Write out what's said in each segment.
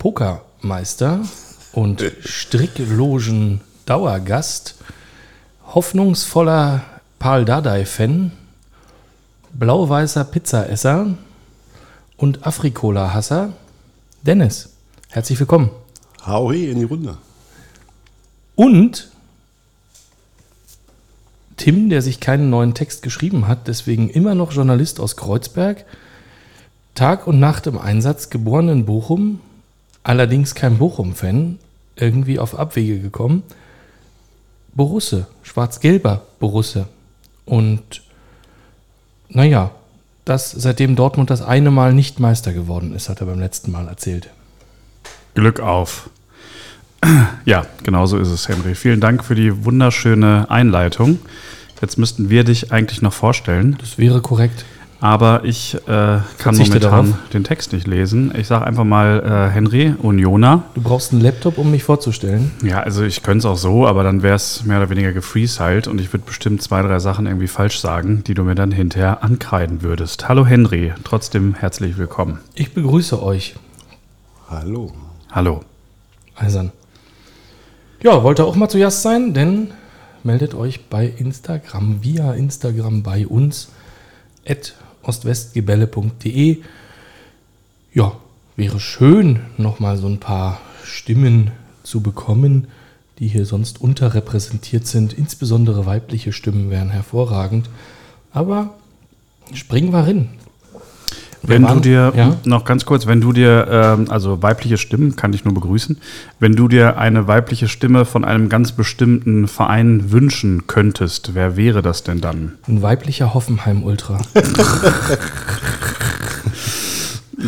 Pokermeister und Stricklogen Dauergast, hoffnungsvoller Paul Dardai-Fan, blau-weißer Pizzaesser und Afrikola-Hasser, Dennis. Herzlich willkommen. Hauhi in die Runde. Und Tim, der sich keinen neuen Text geschrieben hat, deswegen immer noch Journalist aus Kreuzberg, Tag und Nacht im Einsatz, geboren in Bochum, allerdings kein Bochum-Fan, irgendwie auf Abwege gekommen. Borusse, schwarz-gelber Borusse. Und naja, das seitdem Dortmund das eine Mal nicht Meister geworden ist, hat er beim letzten Mal erzählt. Glück auf. Ja, genau so ist es, Henry. Vielen Dank für die wunderschöne Einleitung. Jetzt müssten wir dich eigentlich noch vorstellen, Das wäre korrekt. Aber ich äh, kann Verzichte momentan darauf. den Text nicht lesen. Ich sage einfach mal äh, Henry, Unioner. Du brauchst einen Laptop, um mich vorzustellen. Ja, also ich könnte es auch so, aber dann wäre es mehr oder weniger gefreestylt und ich würde bestimmt zwei, drei Sachen irgendwie falsch sagen, die du mir dann hinterher ankreiden würdest. Hallo Henry, trotzdem herzlich willkommen. Ich begrüße euch, Hallo. Hallo. Eisern. Ja, wollt ihr auch mal zu Gast sein? Denn meldet euch bei Instagram, via Instagram bei uns, at ostwestgebälle.de. Ja, wäre schön, nochmal so ein paar Stimmen zu bekommen, die hier sonst unterrepräsentiert sind. Insbesondere weibliche Stimmen wären hervorragend. Aber springen wir rein. Wenn du waren- dir, ja? noch ganz kurz, wenn du dir, ähm, also weibliche Stimmen, kann ich nur begrüßen, wenn du dir eine weibliche Stimme von einem ganz bestimmten Verein wünschen könntest, wer wäre das denn dann? Ein weiblicher Hoffenheim-Ultra.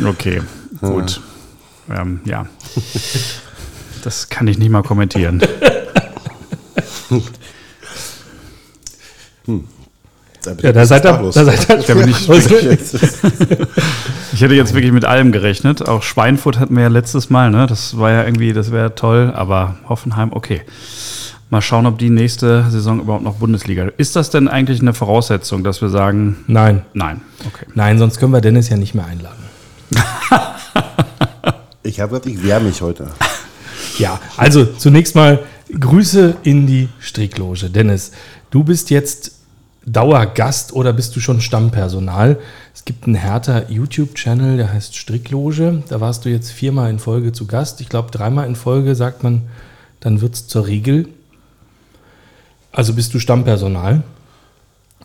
Okay, gut. Ähm, ja. Das kann ich nicht mal kommentieren. Sei Ja, da seid ihr, da seid ihr, Da bin ich Also, Ich hätte jetzt wirklich mit allem gerechnet. Auch Schweinfurt hatten wir ja letztes Mal, ne? Das war ja irgendwie, das wäre toll, aber Hoffenheim, okay. Mal schauen, ob die nächste Saison überhaupt noch Bundesliga. Ist das denn eigentlich eine Voraussetzung, dass wir sagen, Nein, nein, okay. nein, sonst können wir Dennis ja nicht mehr einladen. Ich habe gesagt, ich wehre mich heute. Ja, also zunächst mal Grüße in die Strickloge. Dennis, du bist jetzt Dauergast oder bist du schon Stammpersonal? Es gibt einen härter YouTube-Channel, der heißt Strickloge. Da warst du jetzt viermal in Folge zu Gast. Ich glaube, dreimal in Folge sagt man, dann wird es zur Regel. Also bist du Stammpersonal.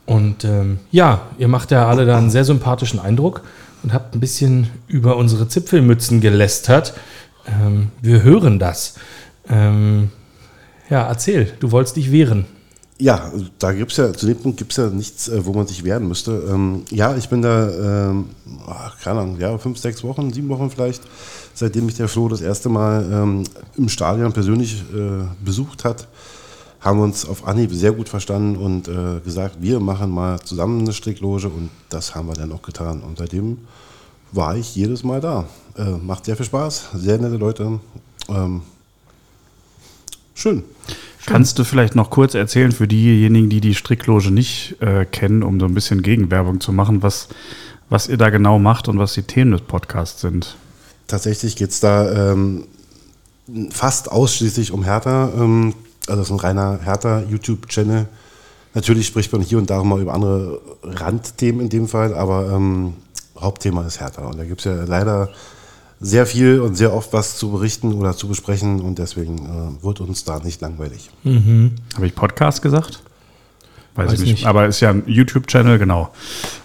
Und ähm, ja, ihr macht ja alle da einen sehr sympathischen Eindruck und habt ein bisschen über unsere Zipfelmützen gelästert. Ähm, wir hören das. Ähm, ja, erzähl, du wolltest dich wehren. Ja, da gibt es ja, zu dem Punkt gibt es ja nichts, äh, wo man sich wehren müsste. Ähm, ja, ich bin da, ähm, keine Ahnung, ja, fünf, sechs Wochen, sieben Wochen vielleicht, seitdem mich der Flo das erste Mal ähm, im Stadion persönlich äh, besucht hat, haben wir uns auf Anhieb sehr gut verstanden und äh, gesagt, wir machen mal zusammen eine Strickloge und das haben wir dann auch getan. Und seitdem war ich jedes Mal da. Äh, macht sehr viel Spaß, sehr nette Leute. Ähm, schön. Kannst du vielleicht noch kurz erzählen für diejenigen, die die Strickloge nicht äh, kennen, um so ein bisschen Gegenwerbung zu machen, was, was ihr da genau macht und was die Themen des Podcasts sind? Tatsächlich geht es da ähm, fast ausschließlich um Hertha. Ähm, also es ist ein reiner Hertha-YouTube-Channel. Natürlich spricht man hier und da mal über andere Randthemen in dem Fall, aber ähm, Hauptthema ist Hertha. Und da gibt es ja leider sehr viel und sehr oft was zu berichten oder zu besprechen und deswegen äh, wird uns da nicht langweilig. Habe ich Podcast gesagt? Weiß, Weiß ich nicht. nicht. Aber ist ja ein YouTube-Channel, genau.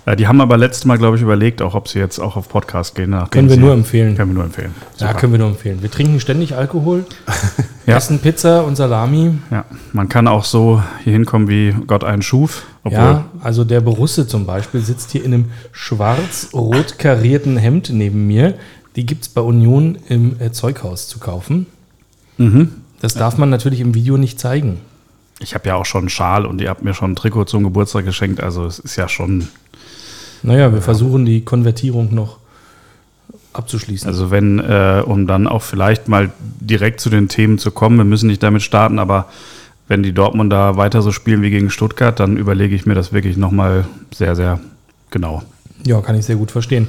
Äh, die haben aber letztes Mal, glaube ich, überlegt, auch ob sie jetzt auch auf Podcast gehen. Können wir sie- nur empfehlen. Können wir nur empfehlen. Ja, Super. können wir nur empfehlen. Wir trinken ständig Alkohol, Ja. essen Pizza und Salami. ja, man kann auch so hier hinkommen, wie Gott einen schuf. Obwohl, Ja, also der Borusse zum Beispiel sitzt hier in einem schwarz-rot karierten Hemd neben mir. Die gibt es bei Union im äh, Zeughaus zu kaufen. Das darf man natürlich im Video nicht zeigen. Ich habe ja auch schon einen Schal und ihr habt mir schon ein Trikot zum Geburtstag geschenkt. Also es ist ja schon. Naja, wir versuchen die Konvertierung noch abzuschließen. Also wenn, äh, um dann auch vielleicht mal direkt zu den Themen zu kommen, wir müssen nicht damit starten, aber wenn die Dortmunder weiter so spielen wie gegen Stuttgart, dann überlege ich mir das wirklich nochmal sehr, sehr genau. ja, kann ich sehr gut verstehen.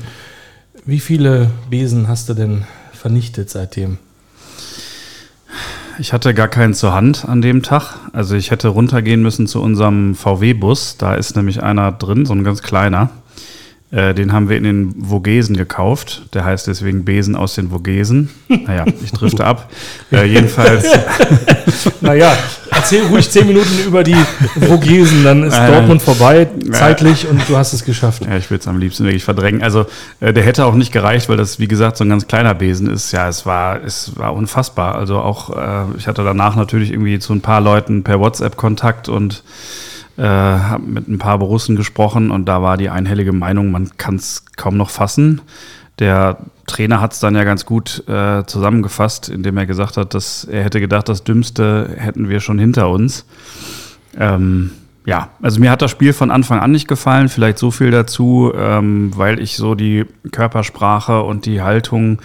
Wie viele Besen hast du denn vernichtet seitdem? Ich hatte gar keinen zur Hand an dem Tag. Also ich hätte runtergehen müssen zu unserem VW-Bus. Da ist nämlich einer drin, so ein ganz kleiner. Äh, den haben wir in den Vogesen gekauft. Der heißt deswegen Besen aus den Vogesen. Naja, ich drifte ab. Äh, jedenfalls, Naja, erzähl ruhig zehn Minuten über die Vogesen, dann ist Äh, Dortmund vorbei, zeitlich, und du hast es geschafft. ja, ich will es am liebsten wirklich verdrängen. Also äh, der hätte auch nicht gereicht, weil das, wie gesagt, so ein ganz kleiner Besen ist. Ja, es war, es war unfassbar. Also auch, äh, ich hatte danach natürlich irgendwie zu ein paar Leuten per WhatsApp Kontakt und äh, habe mit ein paar Borussen gesprochen und da war die einhellige Meinung, man kann es kaum noch fassen. Der Trainer hat es dann ja ganz gut äh, zusammengefasst, indem er gesagt hat, dass er hätte gedacht, das Dümmste hätten wir schon hinter uns. Ähm, ja, also mir hat das Spiel von Anfang an nicht gefallen. Vielleicht so viel dazu, ähm, weil ich so die Körpersprache und die Haltung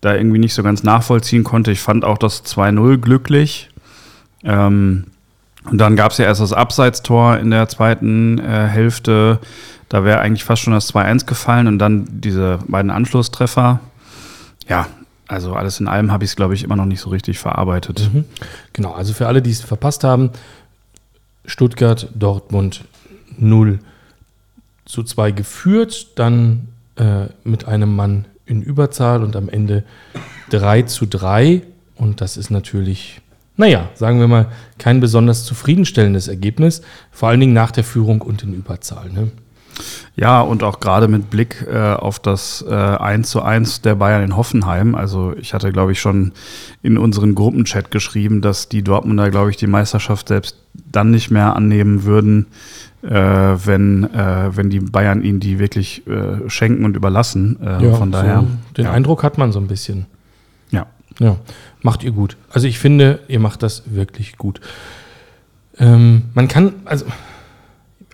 da irgendwie nicht so ganz nachvollziehen konnte. Ich fand auch das 2-0 glücklich. Ähm, und dann gab es ja erst das Abseitstor in der zweiten äh, Hälfte. Da wäre eigentlich fast schon das 2-1 gefallen und dann diese beiden Anschlusstreffer. Ja, also alles in allem habe ich es, glaube ich, immer noch nicht so richtig verarbeitet. Genau, also für alle, die es verpasst haben, Stuttgart, Dortmund 0 zu 2 geführt, dann äh, mit einem Mann in Überzahl und am Ende 3 zu 3. Und das ist natürlich, naja, sagen wir mal, kein besonders zufriedenstellendes Ergebnis, vor allen Dingen nach der Führung und in Überzahl. Ne? Ja, und auch gerade mit Blick äh, auf das äh, 1 zu 1 der Bayern in Hoffenheim. Also ich hatte, glaube ich, schon in unseren Gruppenchat geschrieben, dass die Dortmunder, glaube ich, die Meisterschaft selbst dann nicht mehr annehmen würden, äh, wenn, äh, wenn die Bayern ihnen die wirklich äh, schenken und überlassen. Äh, von daher. So, den ja. Eindruck hat man so ein bisschen. Ja. Ja, macht ihr gut. Also ich finde, ihr macht das wirklich gut. Ähm, man kann, also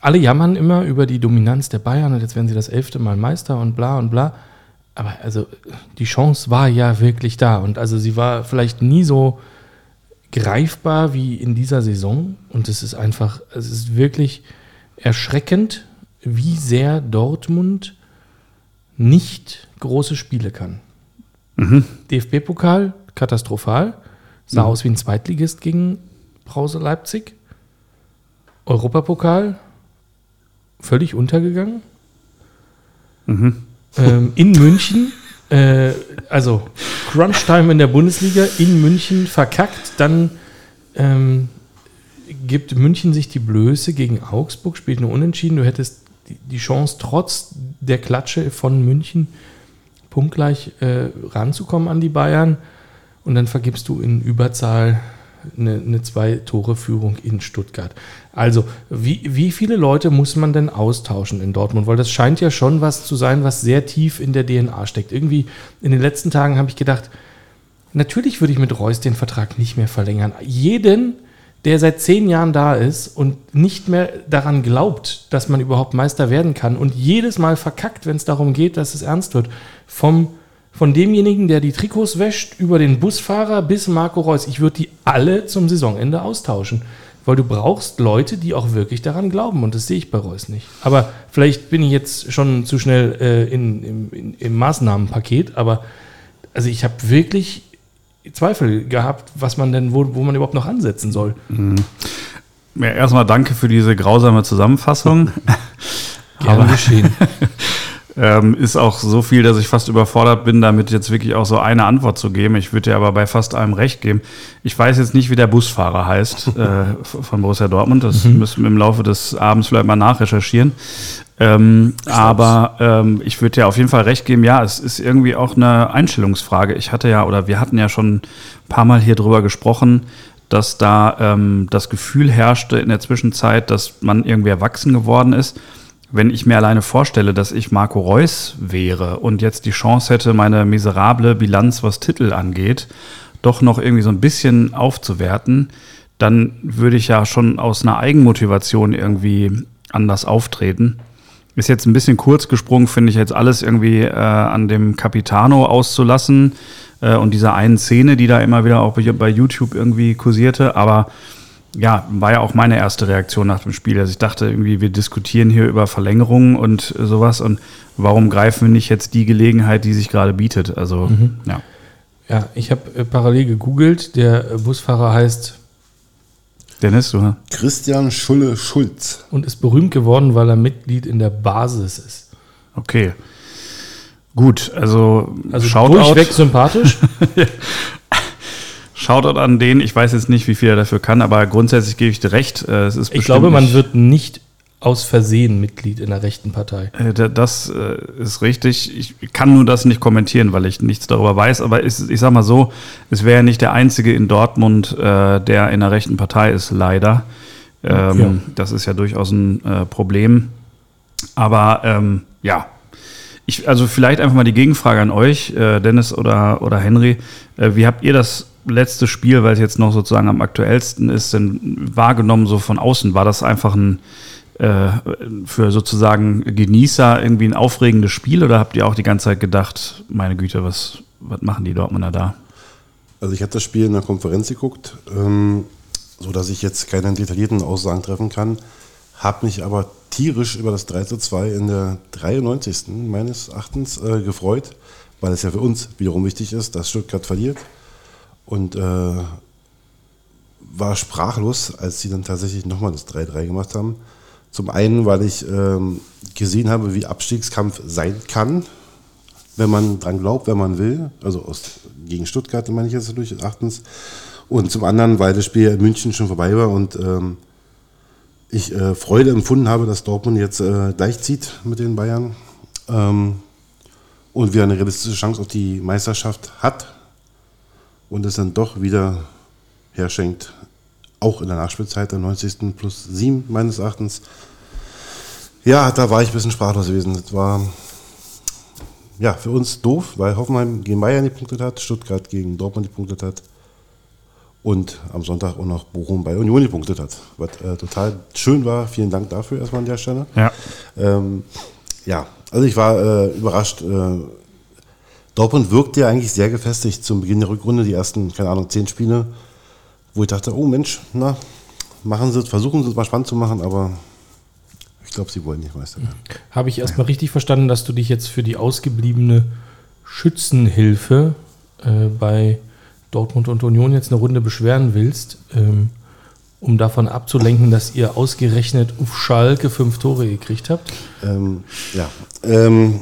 alle jammern immer über die Dominanz der Bayern und jetzt werden sie das elfte Mal Meister und bla und bla. Aber also die Chance war ja wirklich da und also sie war vielleicht nie so greifbar wie in dieser Saison und es ist einfach, es ist wirklich erschreckend, wie sehr Dortmund nicht große Spiele kann. DFB-Pokal, katastrophal. Sah aus wie ein Zweitligist gegen Brause Leipzig. Europapokal, völlig untergegangen. Ähm, in München, äh, also Crunch-Time in der Bundesliga, in München verkackt. Dann ähm, gibt München sich die Blöße gegen Augsburg, spielt nur unentschieden. Du hättest die, die Chance, trotz der Klatsche von München punktgleich äh, ranzukommen an die Bayern. Und dann vergibst du in Überzahl eine, eine Zwei-Tore-Führung in Stuttgart. Also, wie, wie viele Leute muss man denn austauschen in Dortmund? Weil das scheint ja schon was zu sein, was sehr tief in der DNA steckt. Irgendwie in den letzten Tagen habe ich gedacht, natürlich würde ich mit Reus den Vertrag nicht mehr verlängern. Jeden, der seit zehn Jahren da ist und nicht mehr daran glaubt, dass man überhaupt Meister werden kann und jedes Mal verkackt, wenn es darum geht, dass es ernst wird. Vom, von demjenigen, der die Trikots wäscht, über den Busfahrer bis Marco Reus. Ich würde die alle zum Saisonende austauschen. Weil du brauchst Leute, die auch wirklich daran glauben. Und das sehe ich bei Reus nicht. Aber vielleicht bin ich jetzt schon zu schnell äh, in, im, in, im Maßnahmenpaket. Aber also ich habe wirklich Zweifel gehabt, was man denn, wo, wo man überhaupt noch ansetzen soll. Ja, erstmal danke für diese grausame Zusammenfassung. Gern geschehen. Ähm, ist auch so viel, dass ich fast überfordert bin, damit jetzt wirklich auch so eine Antwort zu geben. Ich würde dir aber bei fast allem recht geben. Ich weiß jetzt nicht, wie der Busfahrer heißt äh, von Borussia Dortmund. Das müssen wir im Laufe des Abends vielleicht mal nachrecherchieren. Ähm, aber ähm, ich würde dir auf jeden Fall recht geben, ja, es ist irgendwie auch eine Einstellungsfrage. Ich hatte ja, oder wir hatten ja schon ein paar Mal hier drüber gesprochen, dass da ähm, das Gefühl herrschte in der Zwischenzeit, dass man irgendwie erwachsen geworden ist. Wenn ich mir alleine vorstelle, dass ich Marco Reus wäre und jetzt die Chance hätte, meine miserable Bilanz, was Titel angeht, doch noch irgendwie so ein bisschen aufzuwerten, dann würde ich ja schon aus einer Eigenmotivation irgendwie anders auftreten. Ist jetzt ein bisschen kurz gesprungen, finde ich jetzt alles irgendwie äh, an dem Capitano auszulassen äh, und dieser einen Szene, die da immer wieder auch bei YouTube irgendwie kursierte. Aber ja, war ja auch meine erste Reaktion nach dem Spiel. Also ich dachte irgendwie, wir diskutieren hier über Verlängerungen und sowas und warum greifen wir nicht jetzt die Gelegenheit, die sich gerade bietet? Also, mhm. ja. Ja, ich habe äh, parallel gegoogelt. Der äh, Busfahrer heißt Dennis, du? Christian Schulle Schulz. Und ist berühmt geworden, weil er Mitglied in der Basis ist. Okay. Gut, also, also Shoutout. durchweg sympathisch. Shoutout an den, ich weiß jetzt nicht, wie viel er dafür kann, aber grundsätzlich gebe ich dir recht. Äh, es ist ich glaube, man wird nicht aus Versehen Mitglied in der rechten Partei. Äh, das äh, ist richtig. Ich kann nur das nicht kommentieren, weil ich nichts darüber weiß. Aber ich, ich sage mal so, es wäre ja nicht der Einzige in Dortmund, der in der rechten Partei ist, leider. Ähm, ja. Das ist ja durchaus ein Problem. Aber ähm, ja, ich, also vielleicht einfach mal die Gegenfrage an euch, Dennis oder, oder Henry. wie habt ihr das letzte Spiel, weil es jetzt noch sozusagen am aktuellsten ist, denn wahrgenommen so von außen? War das einfach ein äh, für sozusagen Genießer irgendwie ein aufregendes Spiel oder habt ihr auch die ganze Zeit gedacht, meine Güte, was, was machen die Dortmunder da? Also ich habe das Spiel in der Konferenz geguckt, ähm, so dass ich jetzt keine detaillierten Aussagen treffen kann, habe mich aber tierisch über das 3 zu 2 in der 93. meines Erachtens äh, gefreut, weil es ja für uns wiederum wichtig ist, dass Stuttgart verliert. Und äh, war sprachlos, als sie dann tatsächlich nochmal das 3-3 gemacht haben. Zum einen, weil ich ähm, gesehen habe, wie Abstiegskampf sein kann, wenn man dran glaubt, wenn man will. Also aus, gegen Stuttgart meine ich jetzt durch Erachtens. Und zum anderen, weil das Spiel in München schon vorbei war und ähm, ich äh, Freude empfunden habe, dass Dortmund jetzt äh, gleichzieht mit den Bayern ähm, und wieder eine realistische Chance auf die Meisterschaft hat und es dann doch wieder herschenkt, auch in der Nachspielzeit der 90. plus 7 meines Erachtens. Ja, da war ich ein bisschen sprachlos gewesen. Das war ja für uns doof, weil Hoffenheim gegen Bayern gepunktet hat, Stuttgart gegen Dortmund gepunktet hat und am Sonntag auch noch Bochum bei Union gepunktet hat. Was äh, total schön war. Vielen Dank dafür erstmal an der Stelle. Ja, ähm, ja also ich war äh, überrascht. Äh, Dortmund wirkte ja eigentlich sehr gefestigt zum Beginn der Rückrunde, die ersten, keine Ahnung, zehn Spiele wo ich dachte, oh Mensch, na, machen Sie es, versuchen Sie es mal spannend zu machen, aber ich glaube, Sie wollen nicht Meister werden. Habe ich erstmal richtig verstanden, dass du dich jetzt für die ausgebliebene Schützenhilfe äh, bei Dortmund und Union jetzt eine Runde beschweren willst, ähm, um davon abzulenken, dass ihr ausgerechnet auf Schalke fünf Tore gekriegt habt? Ähm, ja. Ähm,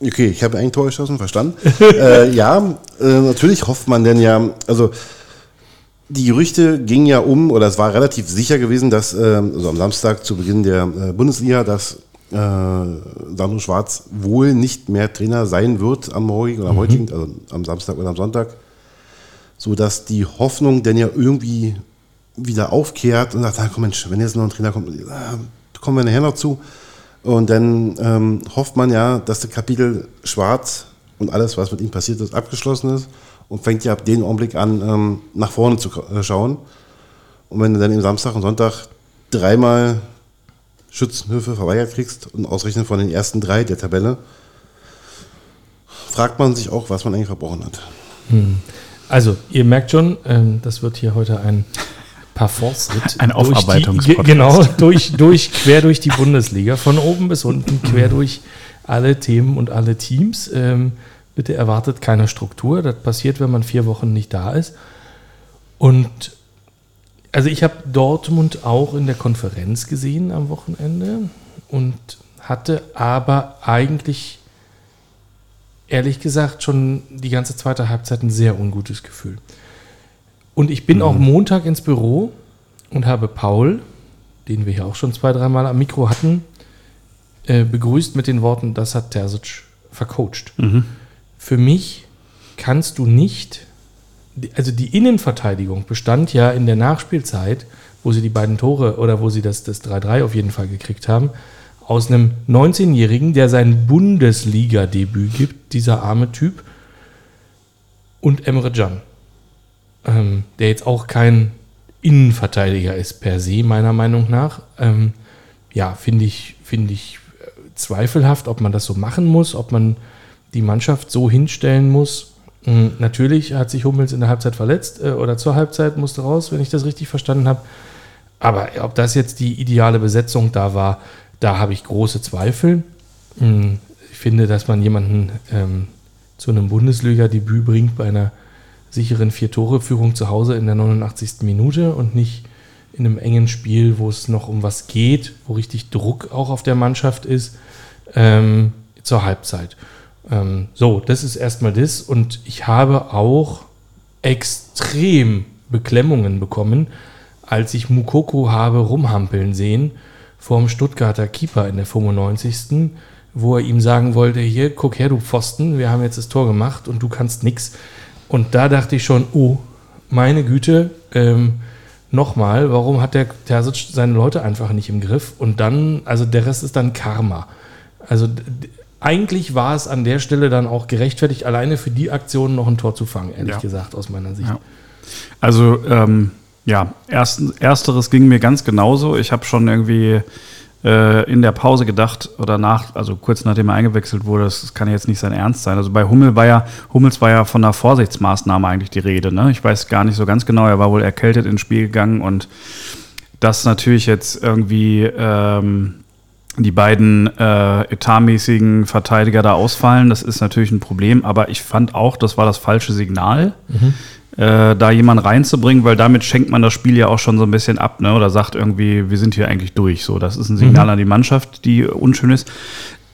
okay, ich habe ein Tor geschossen, verstanden. äh, ja, äh, natürlich hofft man denn ja, also die Gerüchte gingen ja um, oder es war relativ sicher gewesen, dass äh, also am Samstag zu Beginn der äh, Bundesliga, dass äh, Sandro Schwarz wohl nicht mehr Trainer sein wird am morgigen oder mhm. heutigen, also am Samstag oder am Sonntag, so dass die Hoffnung denn ja irgendwie wieder aufkehrt und sagt, ah, komm Mensch, wenn jetzt noch ein Trainer kommt, äh, kommen wir nachher noch zu. Und dann ähm, hofft man ja, dass das Kapitel Schwarz und alles, was mit ihm passiert ist, abgeschlossen ist und fängt ja ab dem Augenblick an, ähm, nach vorne zu äh, schauen. Und wenn du dann im Samstag und Sonntag dreimal Schützenhöfe verweigert kriegst und ausrechnen von den ersten drei der Tabelle, fragt man sich auch, was man eigentlich verbrochen hat. Hm. Also, ihr merkt schon, ähm, das wird hier heute ein Parforce-Ritt. Ein Aufarbeitungspodcast. Genau, durch, durch, quer durch die Bundesliga, von oben bis unten, quer durch alle Themen und alle Teams. Ähm, Bitte erwartet keine Struktur. Das passiert, wenn man vier Wochen nicht da ist. Und also ich habe Dortmund auch in der Konferenz gesehen am Wochenende und hatte aber eigentlich, ehrlich gesagt, schon die ganze zweite Halbzeit ein sehr ungutes Gefühl. Und ich bin mhm. auch Montag ins Büro und habe Paul, den wir hier auch schon zwei, dreimal am Mikro hatten, äh, begrüßt mit den Worten, das hat Terzic vercoacht. Mhm für mich kannst du nicht, also die Innenverteidigung bestand ja in der Nachspielzeit, wo sie die beiden Tore oder wo sie das 3-3 auf jeden Fall gekriegt haben, aus einem 19-Jährigen, der sein Bundesliga-Debüt gibt, dieser arme Typ, und Emre Can, ähm, der jetzt auch kein Innenverteidiger ist per se, meiner Meinung nach. Ähm, ja, finde ich, finde ich äh, zweifelhaft, ob man das so machen muss, ob man die Mannschaft so hinstellen muss. Mhm, natürlich hat sich Hummels in der Halbzeit verletzt äh, oder zur Halbzeit musste raus, wenn ich das richtig verstanden habe. Aber ob das jetzt die ideale Besetzung da war, da habe ich große Zweifel. Mhm, ich finde, dass man jemanden ähm, zu einem Bundesliga-Debüt bringt bei einer sicheren Vier-Tore-Führung zu Hause in der 89. Minute und nicht in einem engen Spiel, wo es noch um was geht, wo richtig Druck auch auf der Mannschaft ist, ähm, zur Halbzeit. Ähm, so, das ist erstmal das. Und ich habe auch extrem Beklemmungen bekommen, als ich Mukoko habe rumhampeln sehen vorm Stuttgarter Keeper in der 95 wo er ihm sagen wollte, hier, guck her, du Pfosten, wir haben jetzt das Tor gemacht und du kannst nix. Und da dachte ich schon, oh, meine Güte, ähm, nochmal, warum hat der Terzic seine Leute einfach nicht im Griff? Und dann, also der Rest ist dann Karma. Also eigentlich war es an der Stelle dann auch gerechtfertigt, alleine für die Aktion noch ein Tor zu fangen, ehrlich ja. gesagt, aus meiner Sicht. Ja. Also, ähm, ja, erst, ersteres ging mir ganz genauso. Ich habe schon irgendwie äh, in der Pause gedacht oder nach, also kurz nachdem er eingewechselt wurde, das kann jetzt nicht sein Ernst sein. Also bei Hummel war ja, Hummels war ja von einer Vorsichtsmaßnahme eigentlich die Rede. Ne? Ich weiß gar nicht so ganz genau, er war wohl erkältet ins Spiel gegangen und dass natürlich jetzt irgendwie ähm, die beiden äh, etatmäßigen Verteidiger da ausfallen, das ist natürlich ein Problem, aber ich fand auch, das war das falsche Signal. Mhm äh, da jemanden reinzubringen, weil damit schenkt man das Spiel ja auch schon so ein bisschen ab, ne? Oder sagt irgendwie, wir sind hier eigentlich durch. So, das ist ein Signal mhm. an die Mannschaft, die unschön ist.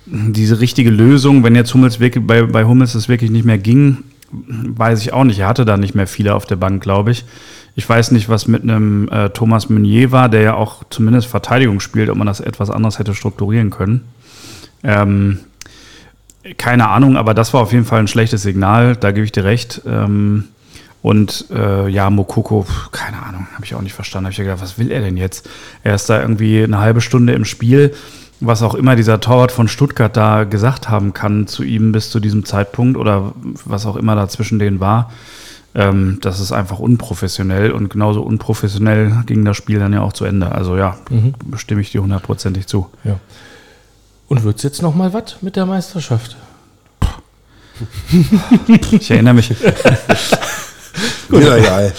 Diese richtige Lösung, wenn jetzt Hummels wirklich, bei, bei Hummels es wirklich nicht mehr ging, weiß ich auch nicht. Er hatte da nicht mehr viele auf der Bank, glaube ich. Ich weiß nicht, was mit einem äh, Thomas Meunier war, der ja auch zumindest Verteidigung spielt, ob man das etwas anders hätte strukturieren können. Ähm, keine Ahnung, aber das war auf jeden Fall ein schlechtes Signal, da gebe ich dir recht. Ähm, und äh, ja, Mokoko, keine Ahnung, habe ich auch nicht verstanden. Habe ich gedacht, was will er denn jetzt? Er ist da irgendwie eine halbe Stunde im Spiel, was auch immer dieser Torwart von Stuttgart da gesagt haben kann zu ihm bis zu diesem Zeitpunkt oder was auch immer da zwischen denen war. Ähm, das ist einfach unprofessionell und genauso unprofessionell ging das Spiel dann ja auch zu Ende. Also ja, mhm. stimme ich dir hundertprozentig zu. Ja. Und wird es jetzt noch mal was mit der Meisterschaft? ich erinnere mich. ja, ja.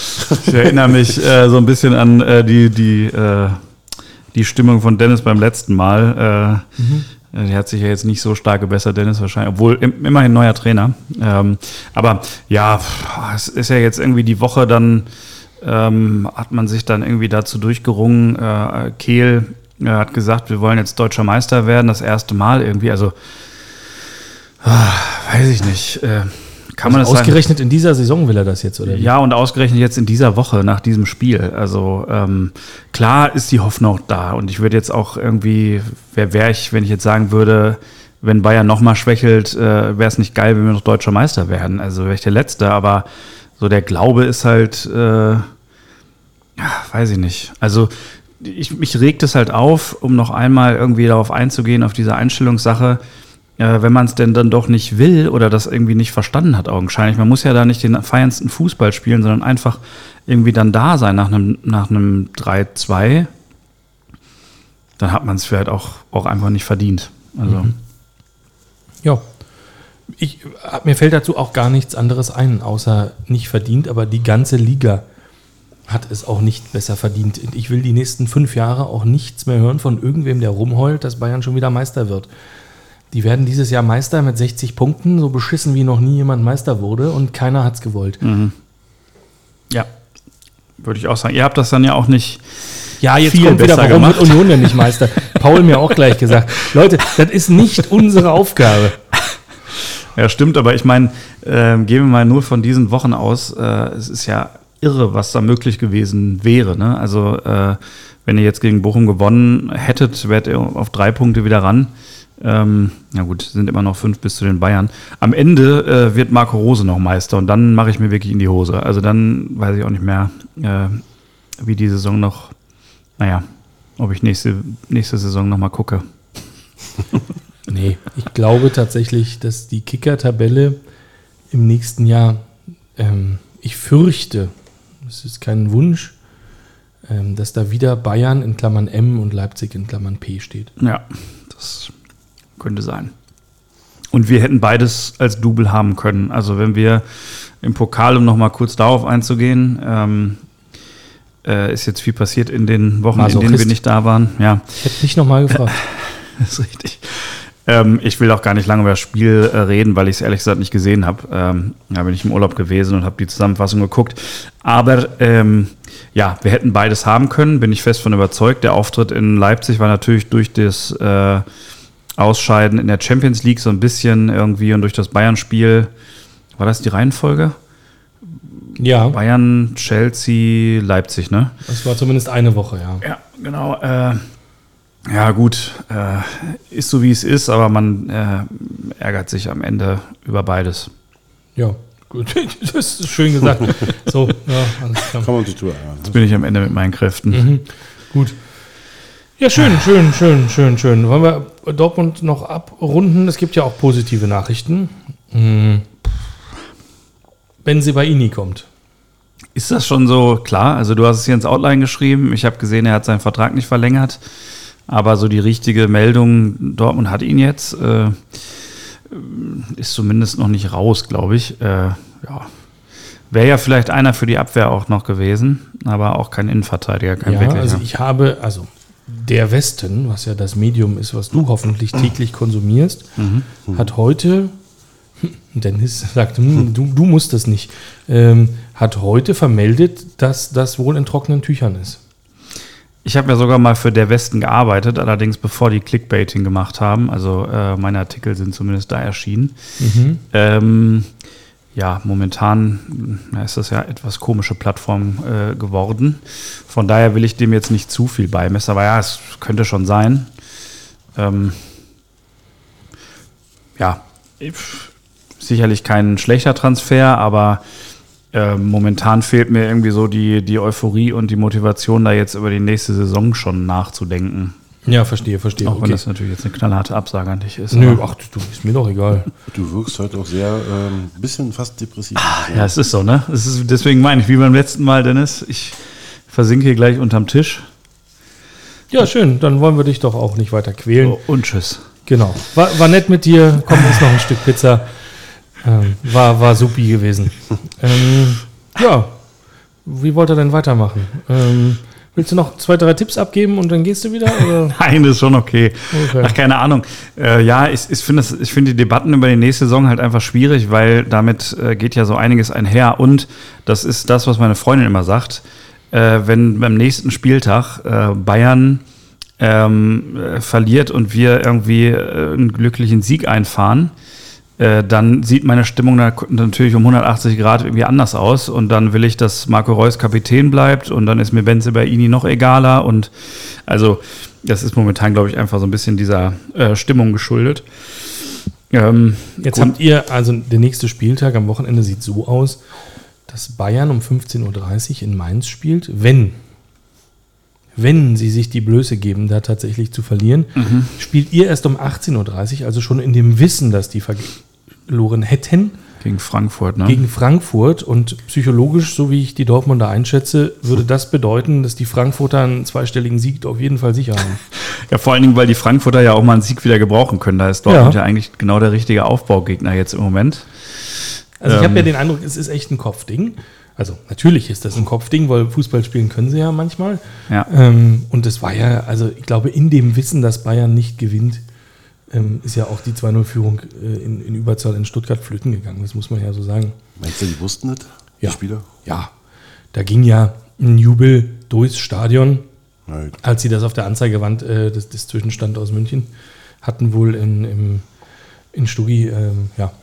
Ich erinnere mich äh, so ein bisschen an äh, die, die, äh, die Stimmung von Dennis beim letzten Mal. Äh, mhm. Die hat sich ja jetzt nicht so stark gebessert, Dennis wahrscheinlich, obwohl im, immerhin neuer Trainer. Ähm, aber ja, es ist ja jetzt irgendwie die Woche, dann ähm, hat man sich dann irgendwie dazu durchgerungen. Äh, Kehl äh, hat gesagt, wir wollen jetzt deutscher Meister werden, das erste Mal irgendwie. Also, ah, weiß ich nicht. Äh, kann man also das ausgerechnet sagen? in dieser Saison will er das jetzt, oder? Wie? Ja, und ausgerechnet jetzt in dieser Woche nach diesem Spiel. Also ähm, klar ist die Hoffnung da. Und ich würde jetzt auch irgendwie, wer wäre ich, wenn ich jetzt sagen würde, wenn Bayern nochmal schwächelt, äh, wäre es nicht geil, wenn wir noch deutscher Meister werden. Also wäre ich der Letzte, aber so der Glaube ist halt, äh, ja, weiß ich nicht. Also ich, mich regt es halt auf, um noch einmal irgendwie darauf einzugehen, auf diese Einstellungssache äh, wenn man es denn dann doch nicht will oder das irgendwie nicht verstanden hat, augenscheinlich. Man muss ja da nicht den feierndsten Fußball spielen, sondern einfach irgendwie dann da sein nach einem, nach einem 3-2. Dann hat man es vielleicht auch, auch einfach nicht verdient. Also. Mhm. Ja. Ich, mir fällt dazu auch gar nichts anderes ein, außer nicht verdient, aber die ganze Liga hat es auch nicht besser verdient. Ich will die nächsten fünf Jahre auch nichts mehr hören von irgendwem, der rumheult, dass Bayern schon wieder Meister wird. Die werden dieses Jahr Meister mit 60 Punkten, so beschissen wie noch nie jemand Meister wurde und keiner hat es gewollt. Mhm. Ja, würde ich auch sagen. Ihr habt das dann ja auch nicht. Ja, jetzt viel kommt wieder, warum gemacht. wird Union denn nicht Meister? Paul mir auch gleich gesagt. Leute, das ist nicht unsere Aufgabe. Ja, stimmt, aber ich meine, äh, gehen wir mal nur von diesen Wochen aus. Äh, es ist ja irre, was da möglich gewesen wäre. Ne? Also, äh, wenn ihr jetzt gegen Bochum gewonnen hättet, wärt ihr auf drei Punkte wieder ran. Ähm, na gut, sind immer noch fünf bis zu den Bayern. Am Ende äh, wird Marco Rose noch Meister und dann mache ich mir wirklich in die Hose. Also dann weiß ich auch nicht mehr, äh, wie die Saison noch, naja, ob ich nächste, nächste Saison nochmal gucke. nee, ich glaube tatsächlich, dass die Kicker-Tabelle im nächsten Jahr, ähm, ich fürchte, das ist kein Wunsch, ähm, dass da wieder Bayern in Klammern M und Leipzig in Klammern P steht. Ja, das könnte sein. Und wir hätten beides als Double haben können. Also wenn wir im Pokal, um nochmal kurz darauf einzugehen, ähm, äh, ist jetzt viel passiert in den Wochen, in denen wir nicht da waren. Ja. Ich hätte nicht nochmal gefragt. das ist richtig. Ähm, ich will auch gar nicht lange über das Spiel äh, reden, weil ich es ehrlich gesagt nicht gesehen habe. Ähm, da bin ich im Urlaub gewesen und habe die Zusammenfassung geguckt. Aber ähm, ja, wir hätten beides haben können, bin ich fest von überzeugt. Der Auftritt in Leipzig war natürlich durch das äh, Ausscheiden in der Champions League so ein bisschen irgendwie und durch das Bayern-Spiel. War das die Reihenfolge? Ja. Bayern, Chelsea, Leipzig, ne? Das war zumindest eine Woche, ja. Ja, genau. Äh, ja, gut, äh, ist so wie es ist, aber man äh, ärgert sich am Ende über beides. Ja, gut, das ist schön gesagt. so, ja, alles klar. Kann man sich tun. Jetzt bin ich am Ende mit meinen Kräften. Mhm. Gut. Ja, schön, schön, schön, schön, schön. Wollen wir Dortmund noch abrunden? Es gibt ja auch positive Nachrichten. Mhm. Benzibaini kommt. Ist das schon so klar? Also du hast es hier ins Outline geschrieben. Ich habe gesehen, er hat seinen Vertrag nicht verlängert. Aber so die richtige Meldung, Dortmund hat ihn jetzt, äh, ist zumindest noch nicht raus, glaube ich. Äh, ja. Wäre ja vielleicht einer für die Abwehr auch noch gewesen, aber auch kein Innenverteidiger, kein ja, wirklicher. Also ich habe, also der Westen, was ja das Medium ist, was du hoffentlich täglich konsumierst, mhm. hat heute, Dennis sagt, hm, du, du musst das nicht, ähm, hat heute vermeldet, dass das wohl in trockenen Tüchern ist. Ich habe ja sogar mal für der Westen gearbeitet, allerdings bevor die Clickbaiting gemacht haben. Also äh, meine Artikel sind zumindest da erschienen. Mhm. Ähm, ja, momentan ist das ja etwas komische Plattform äh, geworden. Von daher will ich dem jetzt nicht zu viel beimessen, aber ja, es könnte schon sein. Ähm, ja, sicherlich kein schlechter Transfer, aber äh, momentan fehlt mir irgendwie so die, die Euphorie und die Motivation, da jetzt über die nächste Saison schon nachzudenken. Ja, verstehe, verstehe. Auch wenn das natürlich jetzt eine knallharte Absage an dich ist. Nö, ach, du, ist mir doch egal. Du wirkst heute auch sehr, ein ähm, bisschen fast depressiv. Ach, ja, es ist so, ne? Es ist, deswegen meine ich, wie beim letzten Mal, Dennis, ich versinke hier gleich unterm Tisch. Ja, schön. Dann wollen wir dich doch auch nicht weiter quälen. Oh, und tschüss. Genau. War, war nett mit dir. Komm, ist noch ein Stück Pizza. Ähm, war, war supi gewesen. ähm, ja, wie wollt ihr denn weitermachen? Ähm, willst du noch zwei, drei Tipps abgeben und dann gehst du wieder? Nein, das ist schon okay. okay. Ach, keine Ahnung. Äh, ja, ich, ich finde find die Debatten über die nächste Saison halt einfach schwierig, weil damit äh, geht ja so einiges einher. Und das ist das, was meine Freundin immer sagt. Äh, wenn beim nächsten Spieltag äh, Bayern ähm, äh, verliert und wir irgendwie äh, einen glücklichen Sieg einfahren, dann sieht meine Stimmung natürlich um 180 Grad irgendwie anders aus und dann will ich, dass Marco Reus Kapitän bleibt und dann ist mir Benze bei Ini noch egaler und also das ist momentan, glaube ich, einfach so ein bisschen dieser äh, Stimmung geschuldet. Ähm, Jetzt habt ihr, also der nächste Spieltag am Wochenende sieht so aus, dass Bayern um 15.30 Uhr in Mainz spielt, wenn wenn sie sich die Blöße geben, da tatsächlich zu verlieren, mhm. spielt ihr erst um 18.30 Uhr, also schon in dem Wissen, dass die verloren hätten. Gegen Frankfurt, ne? Gegen Frankfurt. Und psychologisch, so wie ich die Dortmunder einschätze, würde das bedeuten, dass die Frankfurter einen zweistelligen Sieg auf jeden Fall sicher haben. ja, vor allen Dingen, weil die Frankfurter ja auch mal einen Sieg wieder gebrauchen können. Da ist Dortmund ja, ja eigentlich genau der richtige Aufbaugegner jetzt im Moment. Also ich habe ja ähm, den Eindruck, es ist echt ein Kopfding. Also natürlich ist das ein Kopfding, weil Fußball spielen können sie ja manchmal. Ja. Ähm, und es war ja, also ich glaube, in dem Wissen, dass Bayern nicht gewinnt, ähm, ist ja auch die 2-0-Führung äh, in, in, Überzahl in Stuttgart flöten gegangen. Das muss man ja so sagen. Meinst du, die wussten das, die ja. Spieler? Ja. Da ging ja ein Jubel durchs Stadion, Nein. als sie das auf der Anzeigewand äh, des, des Zwischenstand aus München hatten, wohl in, im, in Stuggi, äh, ja.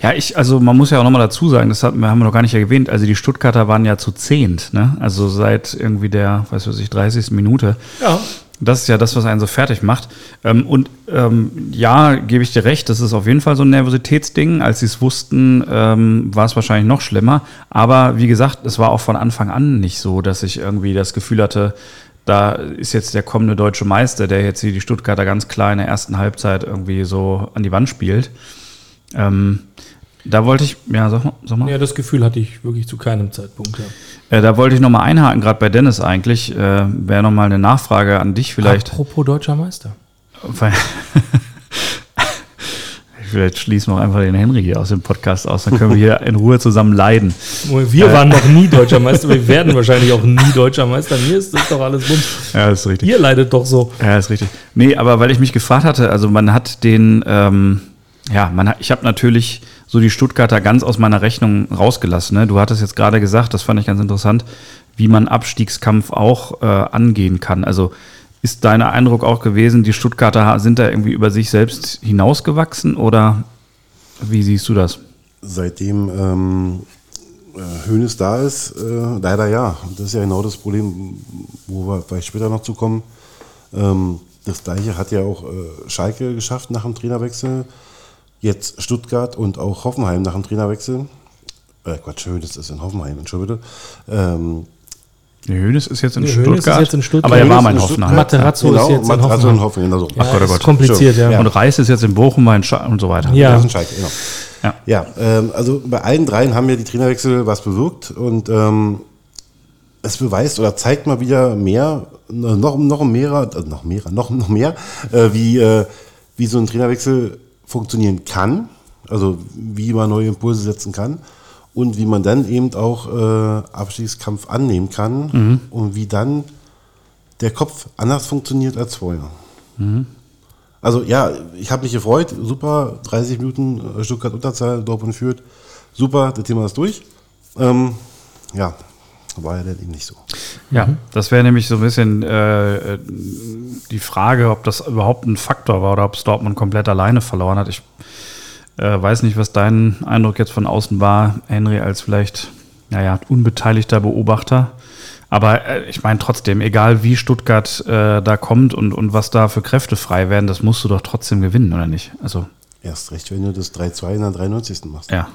Ja, ich, also man muss ja auch nochmal dazu sagen, das haben wir noch gar nicht erwähnt, also die Stuttgarter waren ja zu zehnt, ne? Also seit irgendwie der, weiß was ich, 30. Minute. Ja. Das ist ja das, was einen so fertig macht. Ähm, und ähm, ja, gebe ich dir recht, das ist auf jeden Fall so ein Nervositätsding. Als sie es wussten, ähm, war es wahrscheinlich noch schlimmer. Aber wie gesagt, es war auch von Anfang an nicht so, dass ich irgendwie das Gefühl hatte, da ist jetzt der kommende deutsche Meister, der jetzt hier die Stuttgarter ganz klar in der ersten Halbzeit irgendwie so an die Wand spielt. Ähm, da wollte ich, ja, sag mal. Sag mal. Ja, das Gefühl hatte ich wirklich zu keinem Zeitpunkt. Ja. Äh, da wollte ich nochmal einhaken, gerade bei Dennis eigentlich. Äh, Wäre nochmal eine Nachfrage an dich vielleicht. Apropos deutscher Meister. Vielleicht schließen wir auch einfach den Henry hier aus dem Podcast aus, dann können wir hier in Ruhe zusammen leiden. Wir waren noch nie deutscher Meister, wir werden wahrscheinlich auch nie deutscher Meister. Mir ist das doch alles Bums. Ja, ist richtig. Ihr leidet doch so. Ja, ist richtig. Nee, aber weil ich mich gefragt hatte, also man hat den, ähm, ja, man ich habe natürlich so die Stuttgarter ganz aus meiner Rechnung rausgelassen. Ne? Du hattest jetzt gerade gesagt, das fand ich ganz interessant, wie man Abstiegskampf auch äh, angehen kann. Also ist dein Eindruck auch gewesen, die Stuttgarter sind da irgendwie über sich selbst hinausgewachsen oder wie siehst du das? Seitdem ähm, äh, Hoeneß da ist, äh, leider ja. Das ist ja genau das Problem, wo wir vielleicht später noch zu kommen. Ähm, das gleiche hat ja auch äh, Schalke geschafft nach dem Trainerwechsel. Jetzt Stuttgart und auch Hoffenheim nach dem Trainerwechsel. Äh, Quatsch, Hoeneß ist in Hoffenheim, Entschuldige. Ähm, Der Hönes ist jetzt in, Nee, Stuttgart, ist jetzt in Stuttgart. aber er war Hoeneß mal in in Hoffenheim. Materazzo ist jetzt in Materazzo Hoffenheim. in Hoffenheim. Also, Ja, Gott, oh ist Gott. kompliziert, ja. Ja. Und Reis ist jetzt in Bochum mal in Scha und so weiter. Ja. Das ist ein Schalke, genau. Ja. Ja, ähm, also bei allen dreien haben ja die Trainerwechsel was bewirkt und ähm, es beweist oder zeigt mal wieder mehr, noch, noch mehr, äh, noch mehr, noch, noch mehr, äh, wie, äh, wie so ein Trainerwechsel funktionieren kann, also wie man neue Impulse setzen kann und wie man dann eben auch äh, Abstiegskampf annehmen kann und wie dann der Kopf anders funktioniert als vorher. Also ja, ich habe mich gefreut, super, 30 Minuten äh, Stuttgart Unterzahl, Dortmund führt, super, das Thema ist durch. Ähm, ja, war ja dann eben nicht so. Ja, das wäre nämlich so ein bisschen äh, die Frage, ob das überhaupt ein Faktor war oder ob es Dortmund komplett alleine verloren hat. Ich äh, weiß nicht, was dein Eindruck jetzt von außen war, Henry, als vielleicht, naja, unbeteiligter Beobachter. Aber äh, ich meine trotzdem, egal wie Stuttgart äh, da kommt und, und was da für Kräfte frei werden, das musst du doch trotzdem gewinnen, oder nicht? Also, Erst recht, wenn du das 3-2 in der 93. machst. ja.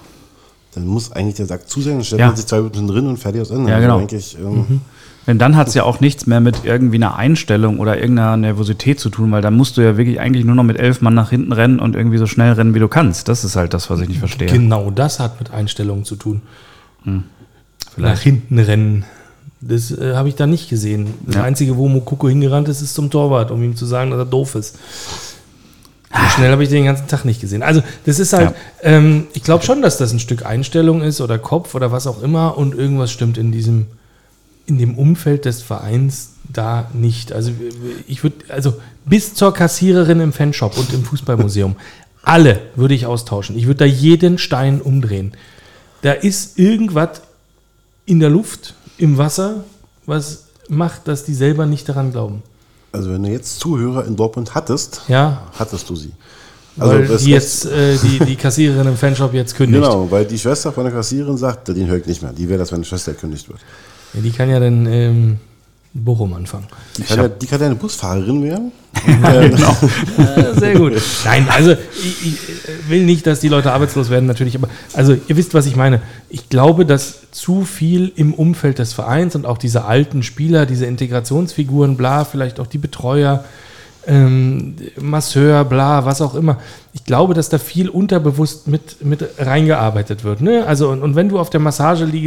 Dann muss eigentlich der Sack zu sein, dann stellt Ja. man sich zwei Minuten drin und fertig aus Ende. Ja, Also genau. eigentlich, ähm, Denn dann hat es ja auch nichts mehr mit irgendwie einer Einstellung oder irgendeiner Nervosität zu tun, weil dann musst du ja wirklich eigentlich nur noch mit elf Mann nach hinten rennen und irgendwie so schnell rennen, wie du kannst. Das ist halt das, was ich nicht verstehe. Genau das hat mit Einstellungen zu tun. Nach Vielleicht. hinten rennen. Das äh, habe ich da nicht gesehen. Das Ja. Einzige, wo Mokoko hingerannt ist, ist zum Torwart, um ihm zu sagen, dass er doof ist. So schnell habe ich den ganzen Tag nicht gesehen. Also, das ist halt, ähm, ich glaube schon, dass das ein Stück Einstellung ist oder Kopf oder was auch immer und irgendwas stimmt in diesem, in dem Umfeld des Vereins da nicht. Also, ich würde, also bis zur Kassiererin im Fanshop und im Fußballmuseum, alle würde ich austauschen. Ich würde da jeden Stein umdrehen. Da ist irgendwas in der Luft, im Wasser, was macht, dass die selber nicht daran glauben. Also wenn du jetzt Zuhörer in Dortmund hattest, Ja, hattest du sie. weil Also das die jetzt äh, die, die Kassiererin im Fanshop jetzt kündigt. Genau, weil die Schwester von der Kassiererin sagt, den höre ich nicht mehr. Die wäre das, wenn die Schwester gekündigt wird. Ja, die kann ja dann ähm, Bochum anfangen. Die kann, ja, die kann ja eine Busfahrerin werden. genau. Ja, sehr gut. Nein, also ich, ich äh, will nicht, dass die Leute arbeitslos werden, natürlich, aber also ihr wisst, was ich meine. Ich glaube, dass zu viel im Umfeld des Vereins und auch diese alten Spieler, diese Integrationsfiguren, bla, vielleicht auch die Betreuer, ähm, Masseur, bla, was auch immer. Ich glaube, dass da viel unterbewusst mit, mit reingearbeitet wird. Ne? Also, und, und wenn du auf der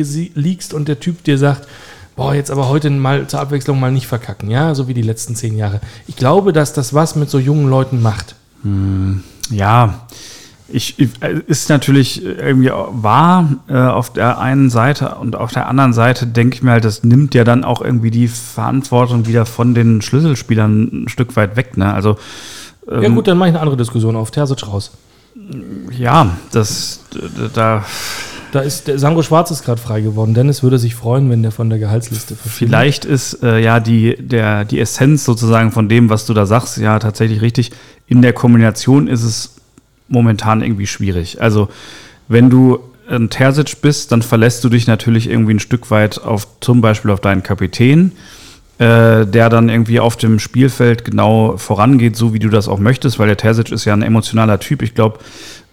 sie- liegst und der Typ dir sagt, boah, jetzt aber heute mal zur Abwechslung mal nicht verkacken, ja, so wie die letzten zehn Jahre. Ich glaube, dass das was mit so jungen Leuten macht. Ja, ich, äh, ist natürlich irgendwie wahr äh, auf der einen Seite und auf der anderen Seite denke ich mir halt, das nimmt ja dann auch irgendwie die Verantwortung wieder von den Schlüsselspielern ein Stück weit weg. Ne? Also Ja gut, dann mache ich eine andere Diskussion auf. Terzic raus. ja, das da Da ist der Sandro Schwarz ist gerade frei geworden. Dennis würde sich freuen, wenn der von der Gehaltsliste verschwindet. Vielleicht ist äh, ja die, der, die Essenz sozusagen von dem, was du da sagst, ja tatsächlich richtig. In der Kombination ist es momentan irgendwie schwierig. Also, wenn du ein Terzic bist, dann verlässt du dich natürlich irgendwie ein Stück weit auf zum Beispiel auf deinen Kapitän, äh, der dann irgendwie auf dem Spielfeld genau vorangeht, so wie du das auch möchtest, weil der Terzic ist ja ein emotionaler Typ. Ich glaube,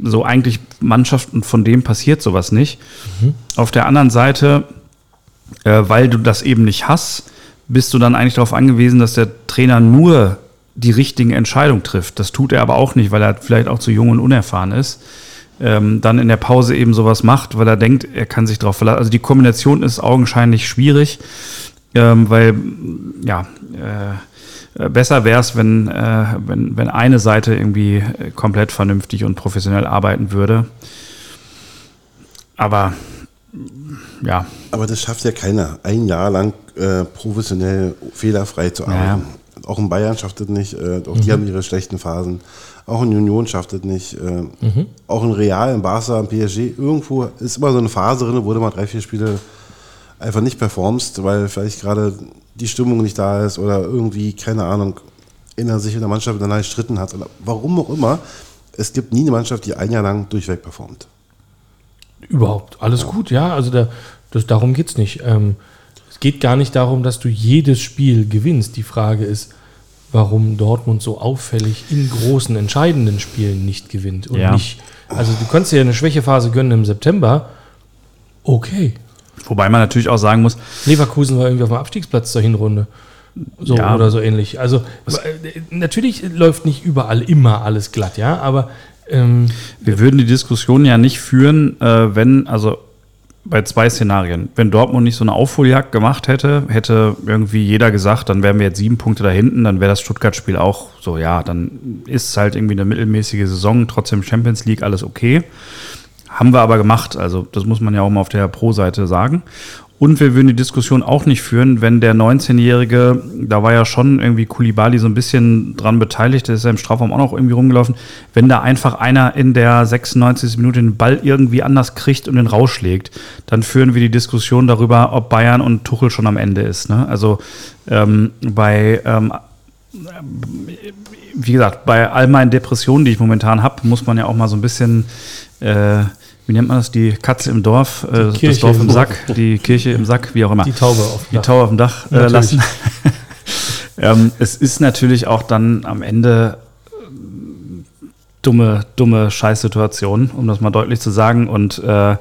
so eigentlich Mannschaften von dem passiert sowas nicht. Auf der anderen Seite äh, weil du das eben nicht hast, bist du dann eigentlich darauf angewiesen, dass der Trainer nur die richtigen Entscheidungen trifft. Das tut er aber auch nicht, weil er vielleicht auch zu jung und unerfahren ist. Ähm, dann in der Pause eben sowas macht, weil er denkt, er kann sich darauf verlassen. Also die Kombination ist augenscheinlich schwierig, ähm, weil ja äh, besser wäre es, wenn, äh, wenn, wenn eine Seite irgendwie komplett vernünftig und professionell arbeiten würde. Aber ja. Aber das schafft ja keiner, ein Jahr lang äh, professionell fehlerfrei zu arbeiten. Ja. Auch in Bayern schafft das nicht, äh, auch mhm. die haben ihre schlechten Phasen. Auch in Union schafft das nicht. Äh, mhm. Auch in Real, in Barca, im PSG, irgendwo ist immer so eine Phase drin, wo du mal drei, vier Spiele einfach nicht performst, weil vielleicht gerade die Stimmung nicht da ist oder irgendwie, keine Ahnung, in sich in der Mannschaft miteinander gestritten hat. Oder warum auch immer. Es gibt nie eine Mannschaft, die ein Jahr lang durchweg performt. Überhaupt. Alles ja. gut, ja. Also da, das, darum geht es nicht. Ähm, es geht gar nicht darum, dass du jedes Spiel gewinnst. Die Frage ist, warum Dortmund so auffällig in großen, entscheidenden Spielen nicht gewinnt. Und ja. nicht, also du kannst dir eine Schwächephase gönnen im September. Okay. Wobei man natürlich auch sagen muss. Leverkusen war irgendwie auf dem Abstiegsplatz zur Hinrunde. So ja. oder so ähnlich. Also äh, natürlich läuft nicht überall immer alles glatt, ja, aber ähm, wir würden die Diskussion ja nicht führen, äh, wenn, also bei zwei Szenarien. Wenn Dortmund nicht so eine Aufholjagd gemacht hätte, hätte irgendwie jeder gesagt, dann wären wir jetzt sieben Punkte da hinten, dann wäre das Stuttgart-Spiel auch so, ja, dann ist es halt irgendwie eine mittelmäßige Saison, trotzdem Champions League, alles okay. Haben wir aber gemacht, also das muss man ja auch mal auf der Pro-Seite sagen. Und wir würden die Diskussion auch nicht führen, wenn der 19-Jährige, da war ja schon irgendwie Kulibali so ein bisschen dran beteiligt, der ist ja im Strafraum auch noch irgendwie rumgelaufen, wenn da einfach einer in der 96. Minute den Ball irgendwie anders kriegt und den rausschlägt, dann führen wir die Diskussion darüber, ob Bayern und Tuchel schon am Ende ist. Ne? Also ähm, bei ähm, wie gesagt, bei all meinen Depressionen, die ich momentan habe, muss man ja auch mal so ein bisschen äh, wie nennt man das, die Katze im Dorf, äh, das Dorf im, Sack, die Kirche im Sack, wie auch immer. Die Taube auf dem Dach. Die Taube auf dem Dach äh, lassen. ähm, es ist natürlich auch dann am Ende äh, dumme, dumme Scheißsituation, um das mal deutlich zu sagen, und äh, äh,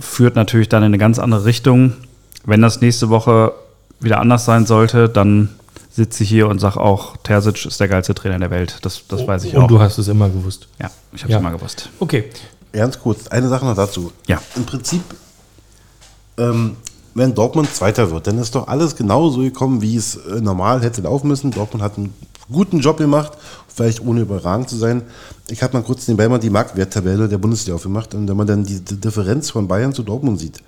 führt natürlich dann in eine ganz andere Richtung. Wenn das nächste Woche wieder anders sein sollte, dann sitze ich hier und sage auch, Terzic ist der geilste Trainer der Welt. Das, das weiß ich und auch. Und du hast es immer gewusst. Ja, ich habe es ja. immer gewusst. Okay, Ernst kurz, eine Sache noch dazu. Ja. Im Prinzip, ähm, wenn Dortmund Zweiter wird, dann ist doch alles genauso gekommen, wie es äh, normal hätte laufen müssen. Dortmund hat einen guten Job gemacht, vielleicht ohne überragend zu sein. Ich habe mal kurz nebenbei mal die Marktwerttabelle der Bundesliga aufgemacht und wenn man dann die Differenz von Bayern zu Dortmund sieht,